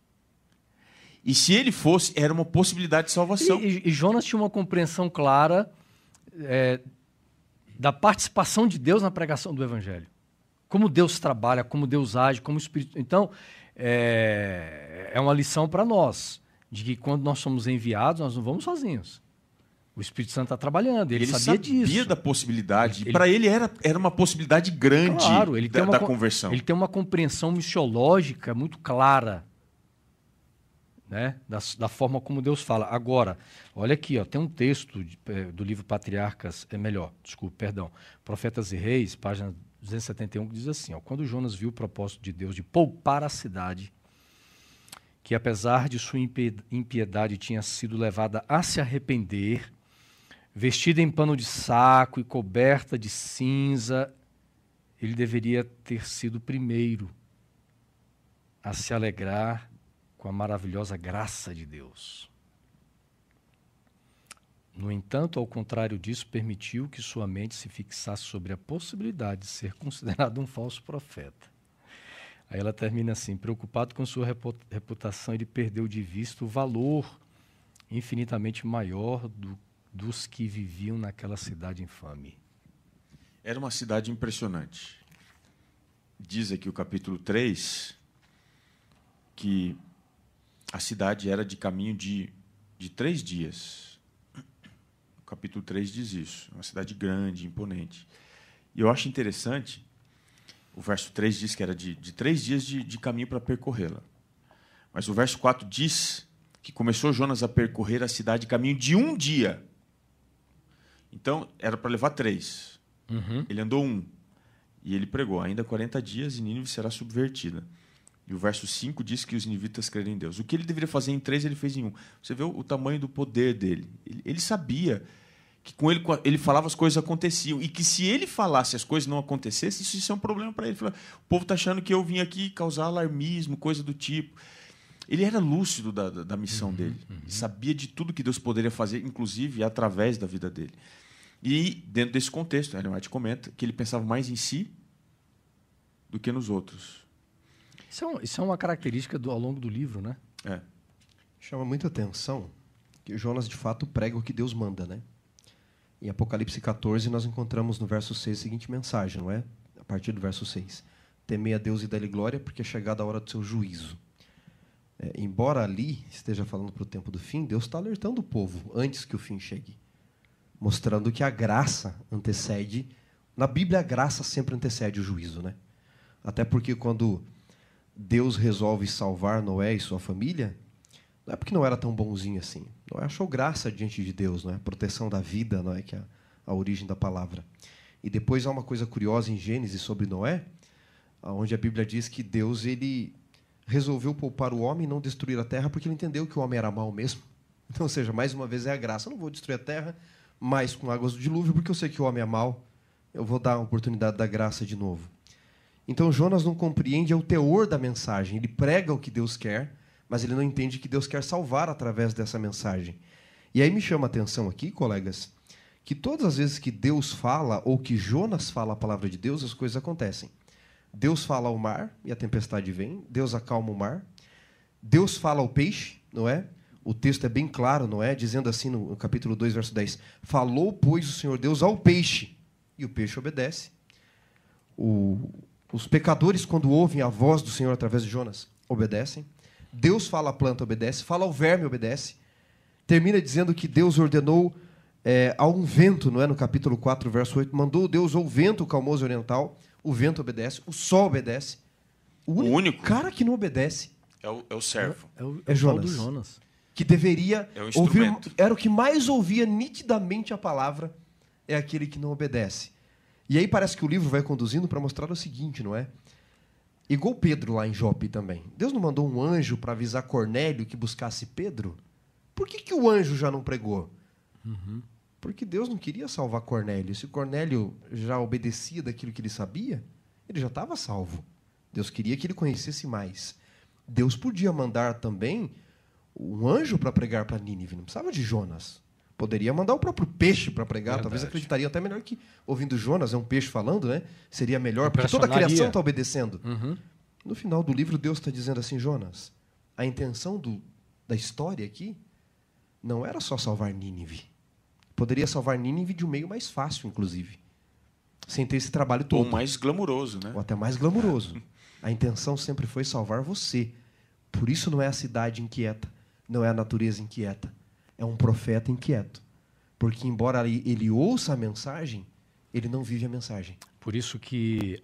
Speaker 3: e se ele fosse, era uma possibilidade de salvação.
Speaker 1: E, e, e Jonas tinha uma compreensão clara é, da participação de Deus na pregação do Evangelho. Como Deus trabalha, como Deus age, como o Espírito. Então, é, é uma lição para nós, de que quando nós somos enviados, nós não vamos sozinhos. O Espírito Santo está trabalhando, ele, ele sabia, sabia disso.
Speaker 3: sabia da possibilidade. Para ele era, era uma possibilidade grande claro, ele da, tem uma, da conversão.
Speaker 1: Ele tem uma compreensão missiológica muito clara né? Da, da, forma como Deus fala. Agora, olha aqui, ó, tem um texto de, é, do livro Patriarcas, é melhor, desculpe, perdão, Profetas e Reis, página 271, que diz assim: ó, quando Jonas viu o propósito de Deus de poupar a cidade, que apesar de sua impiedade tinha sido levada a se arrepender, vestida em pano de saco e coberta de cinza, ele deveria ter sido o primeiro a se alegrar com a maravilhosa graça de Deus. No entanto, ao contrário disso, permitiu que sua mente se fixasse sobre a possibilidade de ser considerado um falso profeta. Aí ela termina assim: preocupado com sua reputação, ele perdeu de vista o valor infinitamente maior do, dos que viviam naquela cidade infame.
Speaker 3: Era uma cidade impressionante. Diz aqui o capítulo 3 que a cidade era de caminho de, de três dias. capítulo 3 diz isso. Uma cidade grande, imponente. E eu acho interessante, o verso 3 diz que era de, de três dias de, de caminho para percorrê-la. Mas o verso 4 diz que começou Jonas a percorrer a cidade caminho de um dia. Então, era para levar três. Uhum. Ele andou um. E ele pregou: ainda 40 dias e Nínive será subvertida. E o verso 5 diz que os ninivitas creram em Deus. O que ele deveria fazer em três, ele fez em um. Você vê o, o tamanho do poder dele. Ele, ele, sabia que com ele ele falava as coisas aconteciam. E que se ele falasse as coisas não acontecessem, isso, isso é um problema para ele. o povo está achando que eu vim aqui causar alarmismo, coisa do tipo. Ele era lúcido da, da, da missão uhum, dele. Uhum. Sabia de tudo que Deus poderia fazer, inclusive através da vida dele. E, dentro desse contexto, Ellen White comenta que ele pensava mais em si do que nos outros.
Speaker 1: Isso é, isso é uma característica do, ao longo do livro, né?
Speaker 2: É. Chama muita atenção que Jonas, de fato, prega o que Deus manda, né? Em Apocalipse 14, nós encontramos no verso 6 a seguinte mensagem, não é? A partir do verso 6. Temei a Deus e dá-lhe glória, porque é chegada a hora do seu juízo. É, embora ali esteja falando para o tempo do fim, Deus está alertando o povo antes que o fim chegue mostrando que a graça antecede. Na Bíblia, a graça sempre antecede o juízo, né? Até porque quando Deus resolve salvar Noé e sua família, não é porque não era tão bonzinho assim. Noé achou graça diante de Deus, não é? Proteção da vida, não é que é a origem da palavra. E depois há uma coisa curiosa em Gênesis sobre Noé, onde a Bíblia diz que Deus ele resolveu poupar o homem e não destruir a terra porque ele entendeu que o homem era mau mesmo. Então, ou seja, mais uma vez é a graça. Eu não vou destruir a terra, mais com águas do dilúvio, porque eu sei que o homem é mau, eu vou dar a oportunidade da graça de novo. Então Jonas não compreende o teor da mensagem. Ele prega o que Deus quer, mas ele não entende que Deus quer salvar através dessa mensagem. E aí me chama a atenção aqui, colegas, que todas as vezes que Deus fala ou que Jonas fala a palavra de Deus, as coisas acontecem. Deus fala ao mar e a tempestade vem, Deus acalma o mar. Deus fala ao peixe, não é? O texto é bem claro, não é? Dizendo assim no capítulo 2, verso 10: Falou, pois, o Senhor Deus ao peixe, e o peixe obedece. O, os pecadores, quando ouvem a voz do Senhor através de Jonas, obedecem. Deus fala à planta, obedece. Fala ao verme, obedece. Termina dizendo que Deus ordenou é, a um vento, não é? No capítulo 4, verso 8: Mandou Deus ao vento calmoso oriental, o vento obedece, o sol obedece. O único, o único cara que não obedece
Speaker 3: é o, é o servo.
Speaker 1: É, o, é, é Jonas. Jonas
Speaker 2: que deveria é ouvir, era o que mais ouvia nitidamente a palavra, é aquele que não obedece. E aí parece que o livro vai conduzindo para mostrar o seguinte, não é? Igual Pedro lá em Jope também. Deus não mandou um anjo para avisar Cornélio que buscasse Pedro? Por que, que o anjo já não pregou? Uhum. Porque Deus não queria salvar Cornélio. Se Cornélio já obedecia daquilo que ele sabia, ele já estava salvo. Deus queria que ele conhecesse mais. Deus podia mandar também um anjo para pregar para Nínive, não precisava de Jonas. Poderia mandar o próprio peixe para pregar, Verdade. talvez acreditaria até melhor que ouvindo Jonas, é um peixe falando, né? Seria melhor, porque toda a criação está obedecendo. Uhum. No final do livro, Deus está dizendo assim: Jonas, a intenção do, da história aqui não era só salvar Nínive. Poderia salvar Nínive de um meio mais fácil, inclusive. Sem ter esse trabalho todo.
Speaker 3: Ou mais glamuroso, né?
Speaker 2: Ou até mais glamuroso. A intenção sempre foi salvar você. Por isso não é a cidade inquieta não é a natureza inquieta, é um profeta inquieto. Porque, embora ele ouça a mensagem, ele não vive a mensagem.
Speaker 1: Por isso que,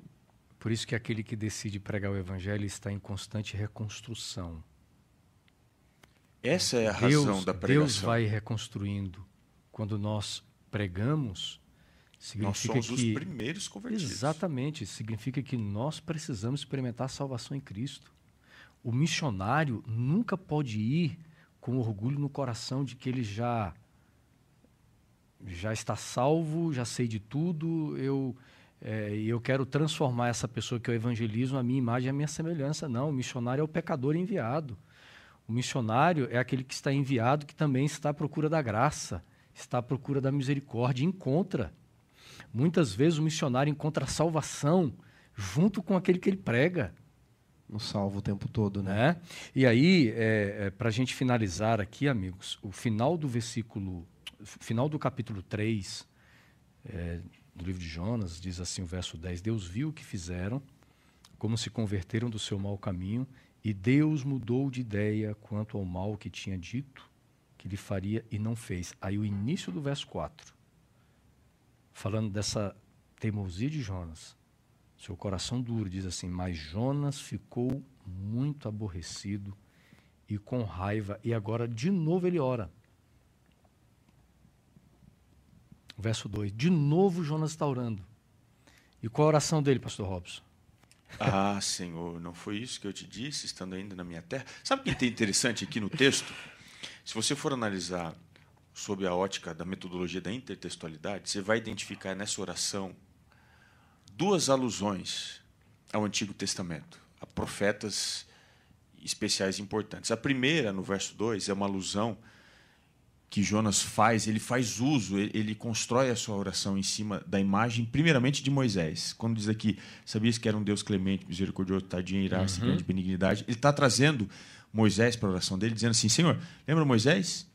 Speaker 1: por isso que aquele que decide pregar o evangelho está em constante reconstrução.
Speaker 3: Essa é a Deus, razão da pregação.
Speaker 1: Deus vai reconstruindo. Quando nós pregamos, significa
Speaker 3: nós
Speaker 1: somos
Speaker 3: que, os primeiros convertidos.
Speaker 1: Exatamente, significa que nós precisamos experimentar a salvação em Cristo. O missionário nunca pode ir com orgulho no coração de que ele já já está salvo, já sei de tudo, eu é, eu quero transformar essa pessoa que eu evangelizo a minha imagem a minha semelhança. Não, o missionário é o pecador enviado. O missionário é aquele que está enviado, que também está à procura da graça, está à procura da misericórdia, encontra. Muitas vezes o missionário encontra a salvação junto com aquele que ele prega
Speaker 2: no salvo o tempo todo, né?
Speaker 1: É. E aí, é, é, para a gente finalizar aqui, amigos, o final do versículo, final do capítulo 3 é, do livro de Jonas, diz assim o verso 10: Deus viu o que fizeram, como se converteram do seu mau caminho, e Deus mudou de ideia quanto ao mal que tinha dito. que lhe faria e não fez. Aí o início do verso 4, falando dessa teimosia de Jonas, seu coração duro, diz assim: Mas Jonas ficou muito aborrecido e com raiva, e agora de novo ele ora. Verso 2: De novo Jonas está orando. E qual a oração dele, pastor Robson?
Speaker 3: Ah, Senhor, não foi isso que eu te disse, estando ainda na minha terra? Sabe o que é interessante aqui no texto? Se você for analisar sob a ótica da metodologia da intertextualidade, você vai identificar nessa oração duas alusões ao Antigo Testamento, a profetas especiais importantes. A primeira, no verso 2, é uma alusão que Jonas faz, ele faz uso, ele, constrói a sua oração em cima da imagem, primeiramente de Moisés. Quando diz aqui, sabias que era um Deus clemente, misericordioso, tadinho, irasse, uhum. grande benignidade, ele está trazendo Moisés para a oração dele, dizendo assim: Senhor, lembra Moisés?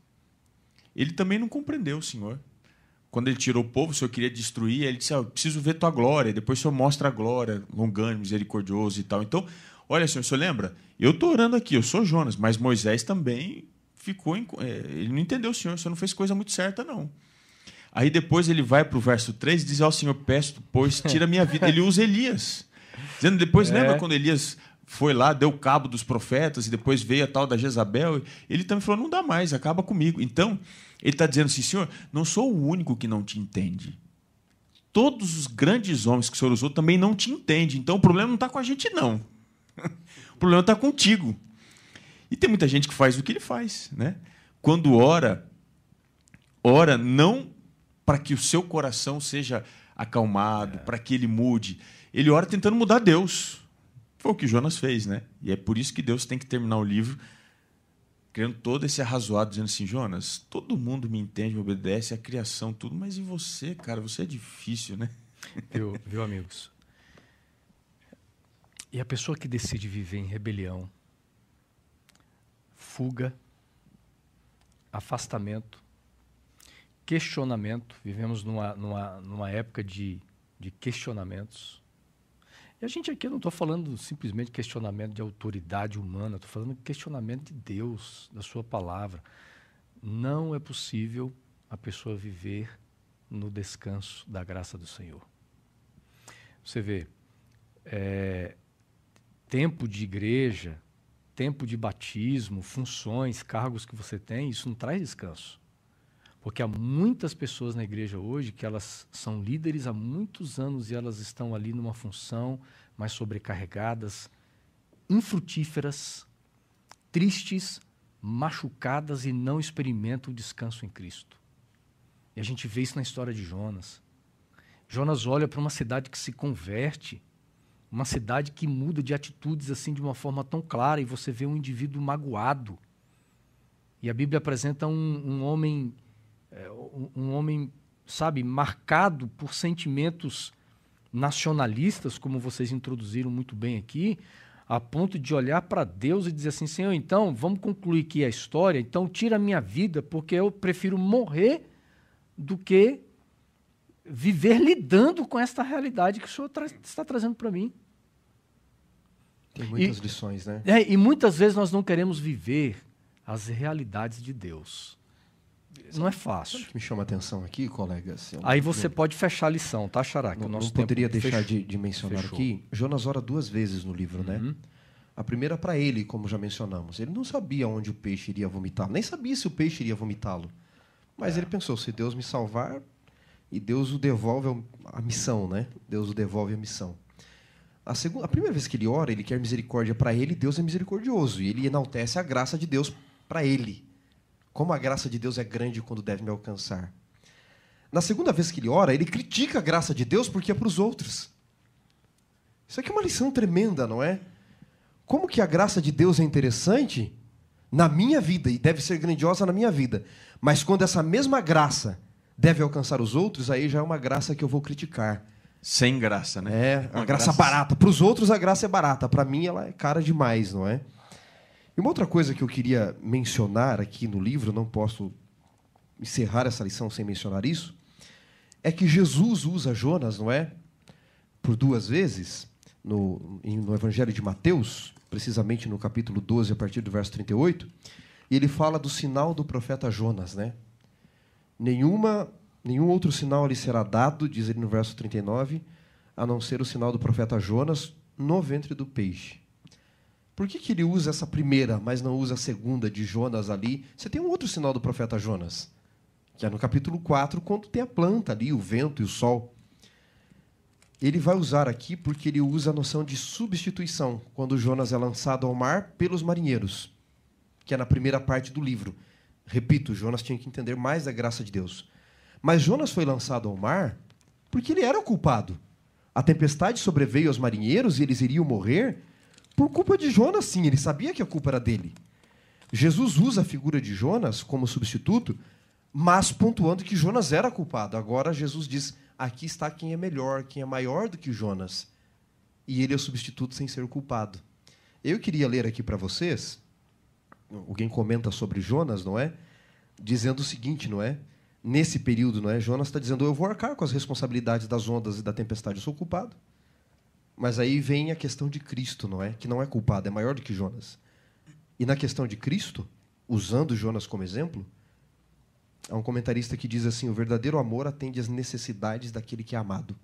Speaker 3: Ele também não compreendeu o Senhor. Quando ele tirou o povo, o Senhor queria destruir, ele disse: ah, Eu preciso ver tua glória. Depois o Senhor mostra a glória, longânimo, misericordioso e tal. Então, olha, Senhor, o Senhor lembra? Eu estou orando aqui, eu sou Jonas, mas Moisés também ficou. Em, é, ele não entendeu o Senhor, o Senhor não fez coisa muito certa, não. Aí depois ele vai para o verso 3 e diz: Ó oh, Senhor, peço, pois tira minha vida. Ele usa Elias. Dizendo, depois, é. lembra quando Elias foi lá, deu cabo dos profetas e depois veio a tal da Jezabel? Ele também falou: não dá mais, acaba comigo. Então, ele está dizendo assim: Senhor, não sou o único que não te entende. Todos os grandes homens que o Senhor usou também não te entendem. Então o problema não está com a gente, não. o problema está contigo. E tem muita gente que faz o que ele faz, né? Quando ora, ora não para que o seu coração seja acalmado, é. para que ele mude. Ele ora tentando mudar Deus. Foi o que Jonas fez, né? E é por isso que Deus tem que terminar o livro criando todo esse arrazoado, dizendo assim, Jonas, todo mundo me entende, me obedece, a criação, tudo, mas e você, cara? Você é difícil, né?
Speaker 1: Viu, viu amigos? E a pessoa que decide viver em rebelião, fuga, afastamento, questionamento. Vivemos numa, numa, numa época de, de questionamentos. E a gente aqui, não estou falando simplesmente questionamento de autoridade humana, estou falando questionamento de Deus, da Sua palavra. Não é possível a pessoa viver no descanso da graça do Senhor. Você vê, é, tempo de igreja, tempo de batismo, funções, cargos que você tem, isso não traz descanso. Porque há muitas pessoas na igreja hoje que elas são líderes há muitos anos e elas estão ali numa função mais sobrecarregadas, infrutíferas, tristes, machucadas e não experimentam o descanso em Cristo. E a gente vê isso na história de Jonas. Jonas olha para uma cidade que se converte uma cidade que muda de atitudes assim de uma forma tão clara e você vê um indivíduo magoado. E a Bíblia apresenta um, um homem, é, um, um homem, sabe, marcado por sentimentos nacionalistas, como vocês introduziram muito bem aqui, a ponto de olhar para Deus e dizer assim: Senhor, então vamos concluir aqui a história, então tira a minha vida, porque eu prefiro morrer do que viver lidando com esta realidade que o Senhor tra está trazendo para mim.
Speaker 2: Tem muitas e, lições, né?
Speaker 1: É, e muitas vezes nós não queremos viver as realidades de Deus. Não é fácil. Sabe
Speaker 2: que me chama a atenção aqui, colega?
Speaker 1: Assim, Aí você pode fechar a lição, tá, Xará?
Speaker 2: Não, não poderia deixar de, de, mencionar Fechou. aqui. Jonas ora duas vezes no livro, né? uhum. né? A primeira para ele, como já mencionamos. Ele não sabia onde o peixe iria vomitar, nem sabia se o peixe iria vomitá-lo. Mas é. ele pensou: se Deus me salvar, e Deus o devolve a missão, né? Deus o devolve a missão. A, segunda, a primeira vez que ele ora, ele quer misericórdia para ele, Deus é misericordioso. E ele enaltece a graça de Deus para ele. Como a graça de Deus é grande quando deve me alcançar. Na segunda vez que ele ora, ele critica a graça de Deus porque é para os outros. Isso aqui é uma lição tremenda, não é? Como que a graça de Deus é interessante na minha vida e deve ser grandiosa na minha vida, mas quando essa mesma graça deve alcançar os outros, aí já é uma graça que eu vou criticar.
Speaker 3: Sem graça, né?
Speaker 2: É, uma, uma graça, graça barata. Para os outros a graça é barata, para mim ela é cara demais, não é? E uma outra coisa que eu queria mencionar aqui no livro, não posso encerrar essa lição sem mencionar isso, é que Jesus usa Jonas, não é? Por duas vezes, no, no Evangelho de Mateus, precisamente no capítulo 12, a partir do verso 38. E ele fala do sinal do profeta Jonas, né? Nenhuma, nenhum outro sinal lhe será dado, diz ele no verso 39, a não ser o sinal do profeta Jonas no ventre do peixe. Por que, que ele usa essa primeira, mas não usa a segunda de Jonas ali? Você tem um outro sinal do profeta Jonas, que é no capítulo 4, quando tem a planta ali, o vento e o sol. Ele vai usar aqui porque ele usa a noção de substituição, quando Jonas é lançado ao mar pelos marinheiros, que é na primeira parte do livro. Repito, Jonas tinha que entender mais da graça de Deus. Mas Jonas foi lançado ao mar porque ele era o culpado. A tempestade sobreveio aos marinheiros e eles iriam morrer por culpa de Jonas, sim, ele sabia que a culpa era dele. Jesus usa a figura de Jonas como substituto, mas pontuando que Jonas era culpado. Agora Jesus diz: aqui está quem é melhor, quem é maior do que Jonas. E ele é o substituto sem ser culpado. Eu queria ler aqui para vocês, alguém comenta sobre Jonas, não é? Dizendo o seguinte, não é? Nesse período, não é? Jonas está dizendo: eu vou arcar com as responsabilidades das ondas e da tempestade, eu sou culpado. Mas aí vem a questão de Cristo, não é? Que não é culpado, é maior do que Jonas. E na questão de Cristo, usando Jonas como exemplo, há um comentarista que diz assim: o verdadeiro amor atende às necessidades daquele que é amado.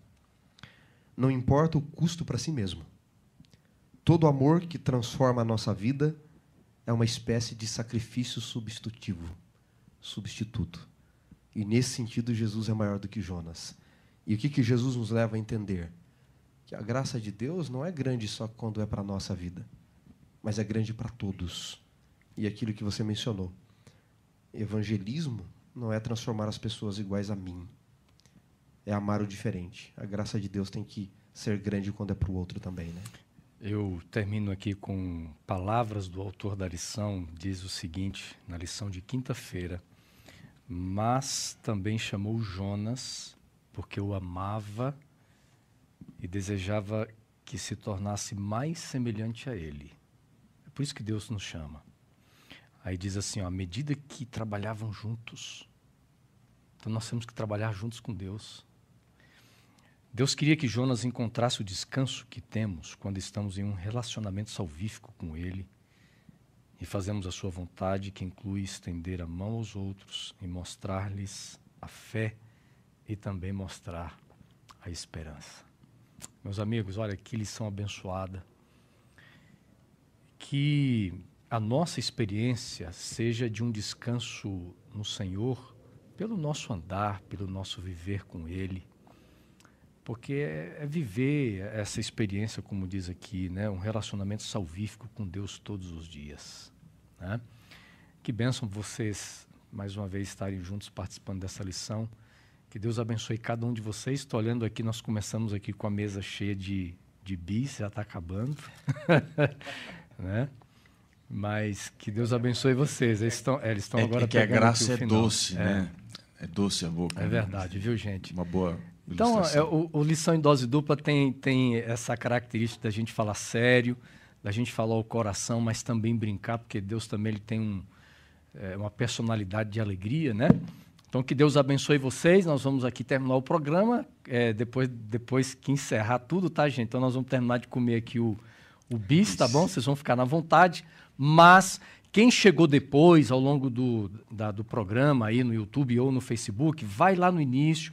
Speaker 2: Não importa o custo para si mesmo. Todo amor que transforma a nossa vida é uma espécie de sacrifício substitutivo, substituto. E nesse sentido, Jesus é maior do que Jonas. E o que, que Jesus nos leva a entender? Que a graça de Deus não é grande só quando é para a nossa vida, mas é grande para todos. E aquilo que você mencionou. Evangelismo não é transformar as pessoas iguais a mim. É amar o diferente. A graça de Deus tem que ser grande quando é para o outro também, né?
Speaker 1: Eu termino aqui com palavras do autor da lição. Diz o seguinte, na lição de quinta-feira: Mas também chamou Jonas, porque o amava e desejava que se tornasse mais semelhante a Ele. É por isso que Deus nos chama. Aí diz assim: ó, à medida que trabalhavam juntos, então nós temos que trabalhar juntos com Deus. Deus queria que Jonas encontrasse o descanso que temos quando estamos em um relacionamento salvífico com Ele e fazemos a Sua vontade, que inclui estender a mão aos outros e mostrar-lhes a fé e também mostrar a esperança. Meus amigos, olha que lição abençoada. Que a nossa experiência seja de um descanso no Senhor, pelo nosso andar, pelo nosso viver com Ele. Porque é, é viver essa experiência, como diz aqui, né? um relacionamento salvífico com Deus todos os dias. Né? Que bênção vocês, mais uma vez, estarem juntos participando dessa lição. Que Deus abençoe cada um de vocês. Estou olhando aqui, nós começamos aqui com a mesa cheia de, de bis, já está acabando. né? Mas que Deus abençoe vocês. Eles estão, é, eles estão
Speaker 3: é,
Speaker 1: agora
Speaker 3: é que a graça é doce, é. né? É doce a boca.
Speaker 1: É né? verdade, viu, gente?
Speaker 3: Uma boa.
Speaker 1: Então, é, o, o, Lição em Dose Dupla tem, tem essa característica da gente falar sério, da gente falar o coração, mas também brincar, porque Deus também ele tem um, é, uma personalidade de alegria, né? Então, que Deus abençoe vocês. Nós vamos aqui terminar o programa. É, depois, depois que encerrar tudo, tá, gente? Então, nós vamos terminar de comer aqui o, o bis, tá bom? Vocês vão ficar na vontade. Mas quem chegou depois, ao longo do, da, do programa, aí no YouTube ou no Facebook, vai lá no início.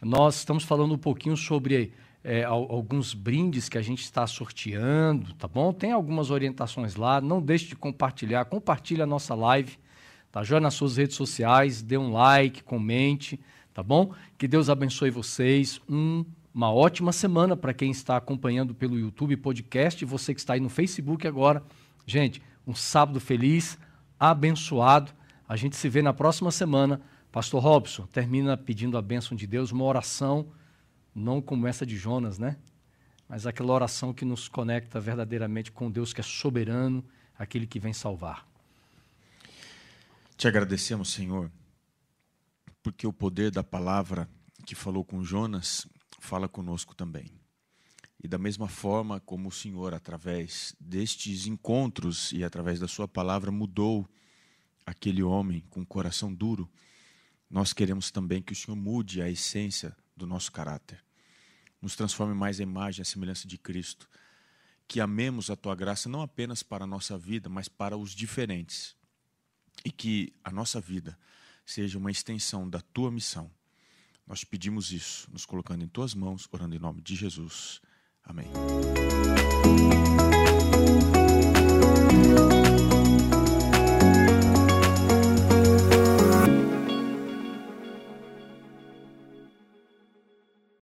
Speaker 1: Nós estamos falando um pouquinho sobre é, alguns brindes que a gente está sorteando, tá bom? Tem algumas orientações lá. Não deixe de compartilhar. Compartilhe a nossa live Tá joia nas suas redes sociais, dê um like, comente, tá bom? Que Deus abençoe vocês. Um, uma ótima semana para quem está acompanhando pelo YouTube podcast você que está aí no Facebook agora. Gente, um sábado feliz, abençoado. A gente se vê na próxima semana. Pastor Robson, termina pedindo a bênção de Deus, uma oração, não como essa de Jonas, né? Mas aquela oração que nos conecta verdadeiramente com Deus que é soberano, aquele que vem salvar.
Speaker 3: Te agradecemos, Senhor, porque o poder da palavra que falou com Jonas fala conosco também. E da mesma forma como o Senhor, através destes encontros e através da Sua palavra, mudou aquele homem com o coração duro, nós queremos também que o Senhor mude a essência do nosso caráter. Nos transforme mais a imagem a semelhança de Cristo. Que amemos a Tua graça não apenas para a nossa vida, mas para os diferentes e que a nossa vida seja uma extensão da tua missão. Nós pedimos isso, nos colocando em tuas mãos, orando em nome de Jesus. Amém.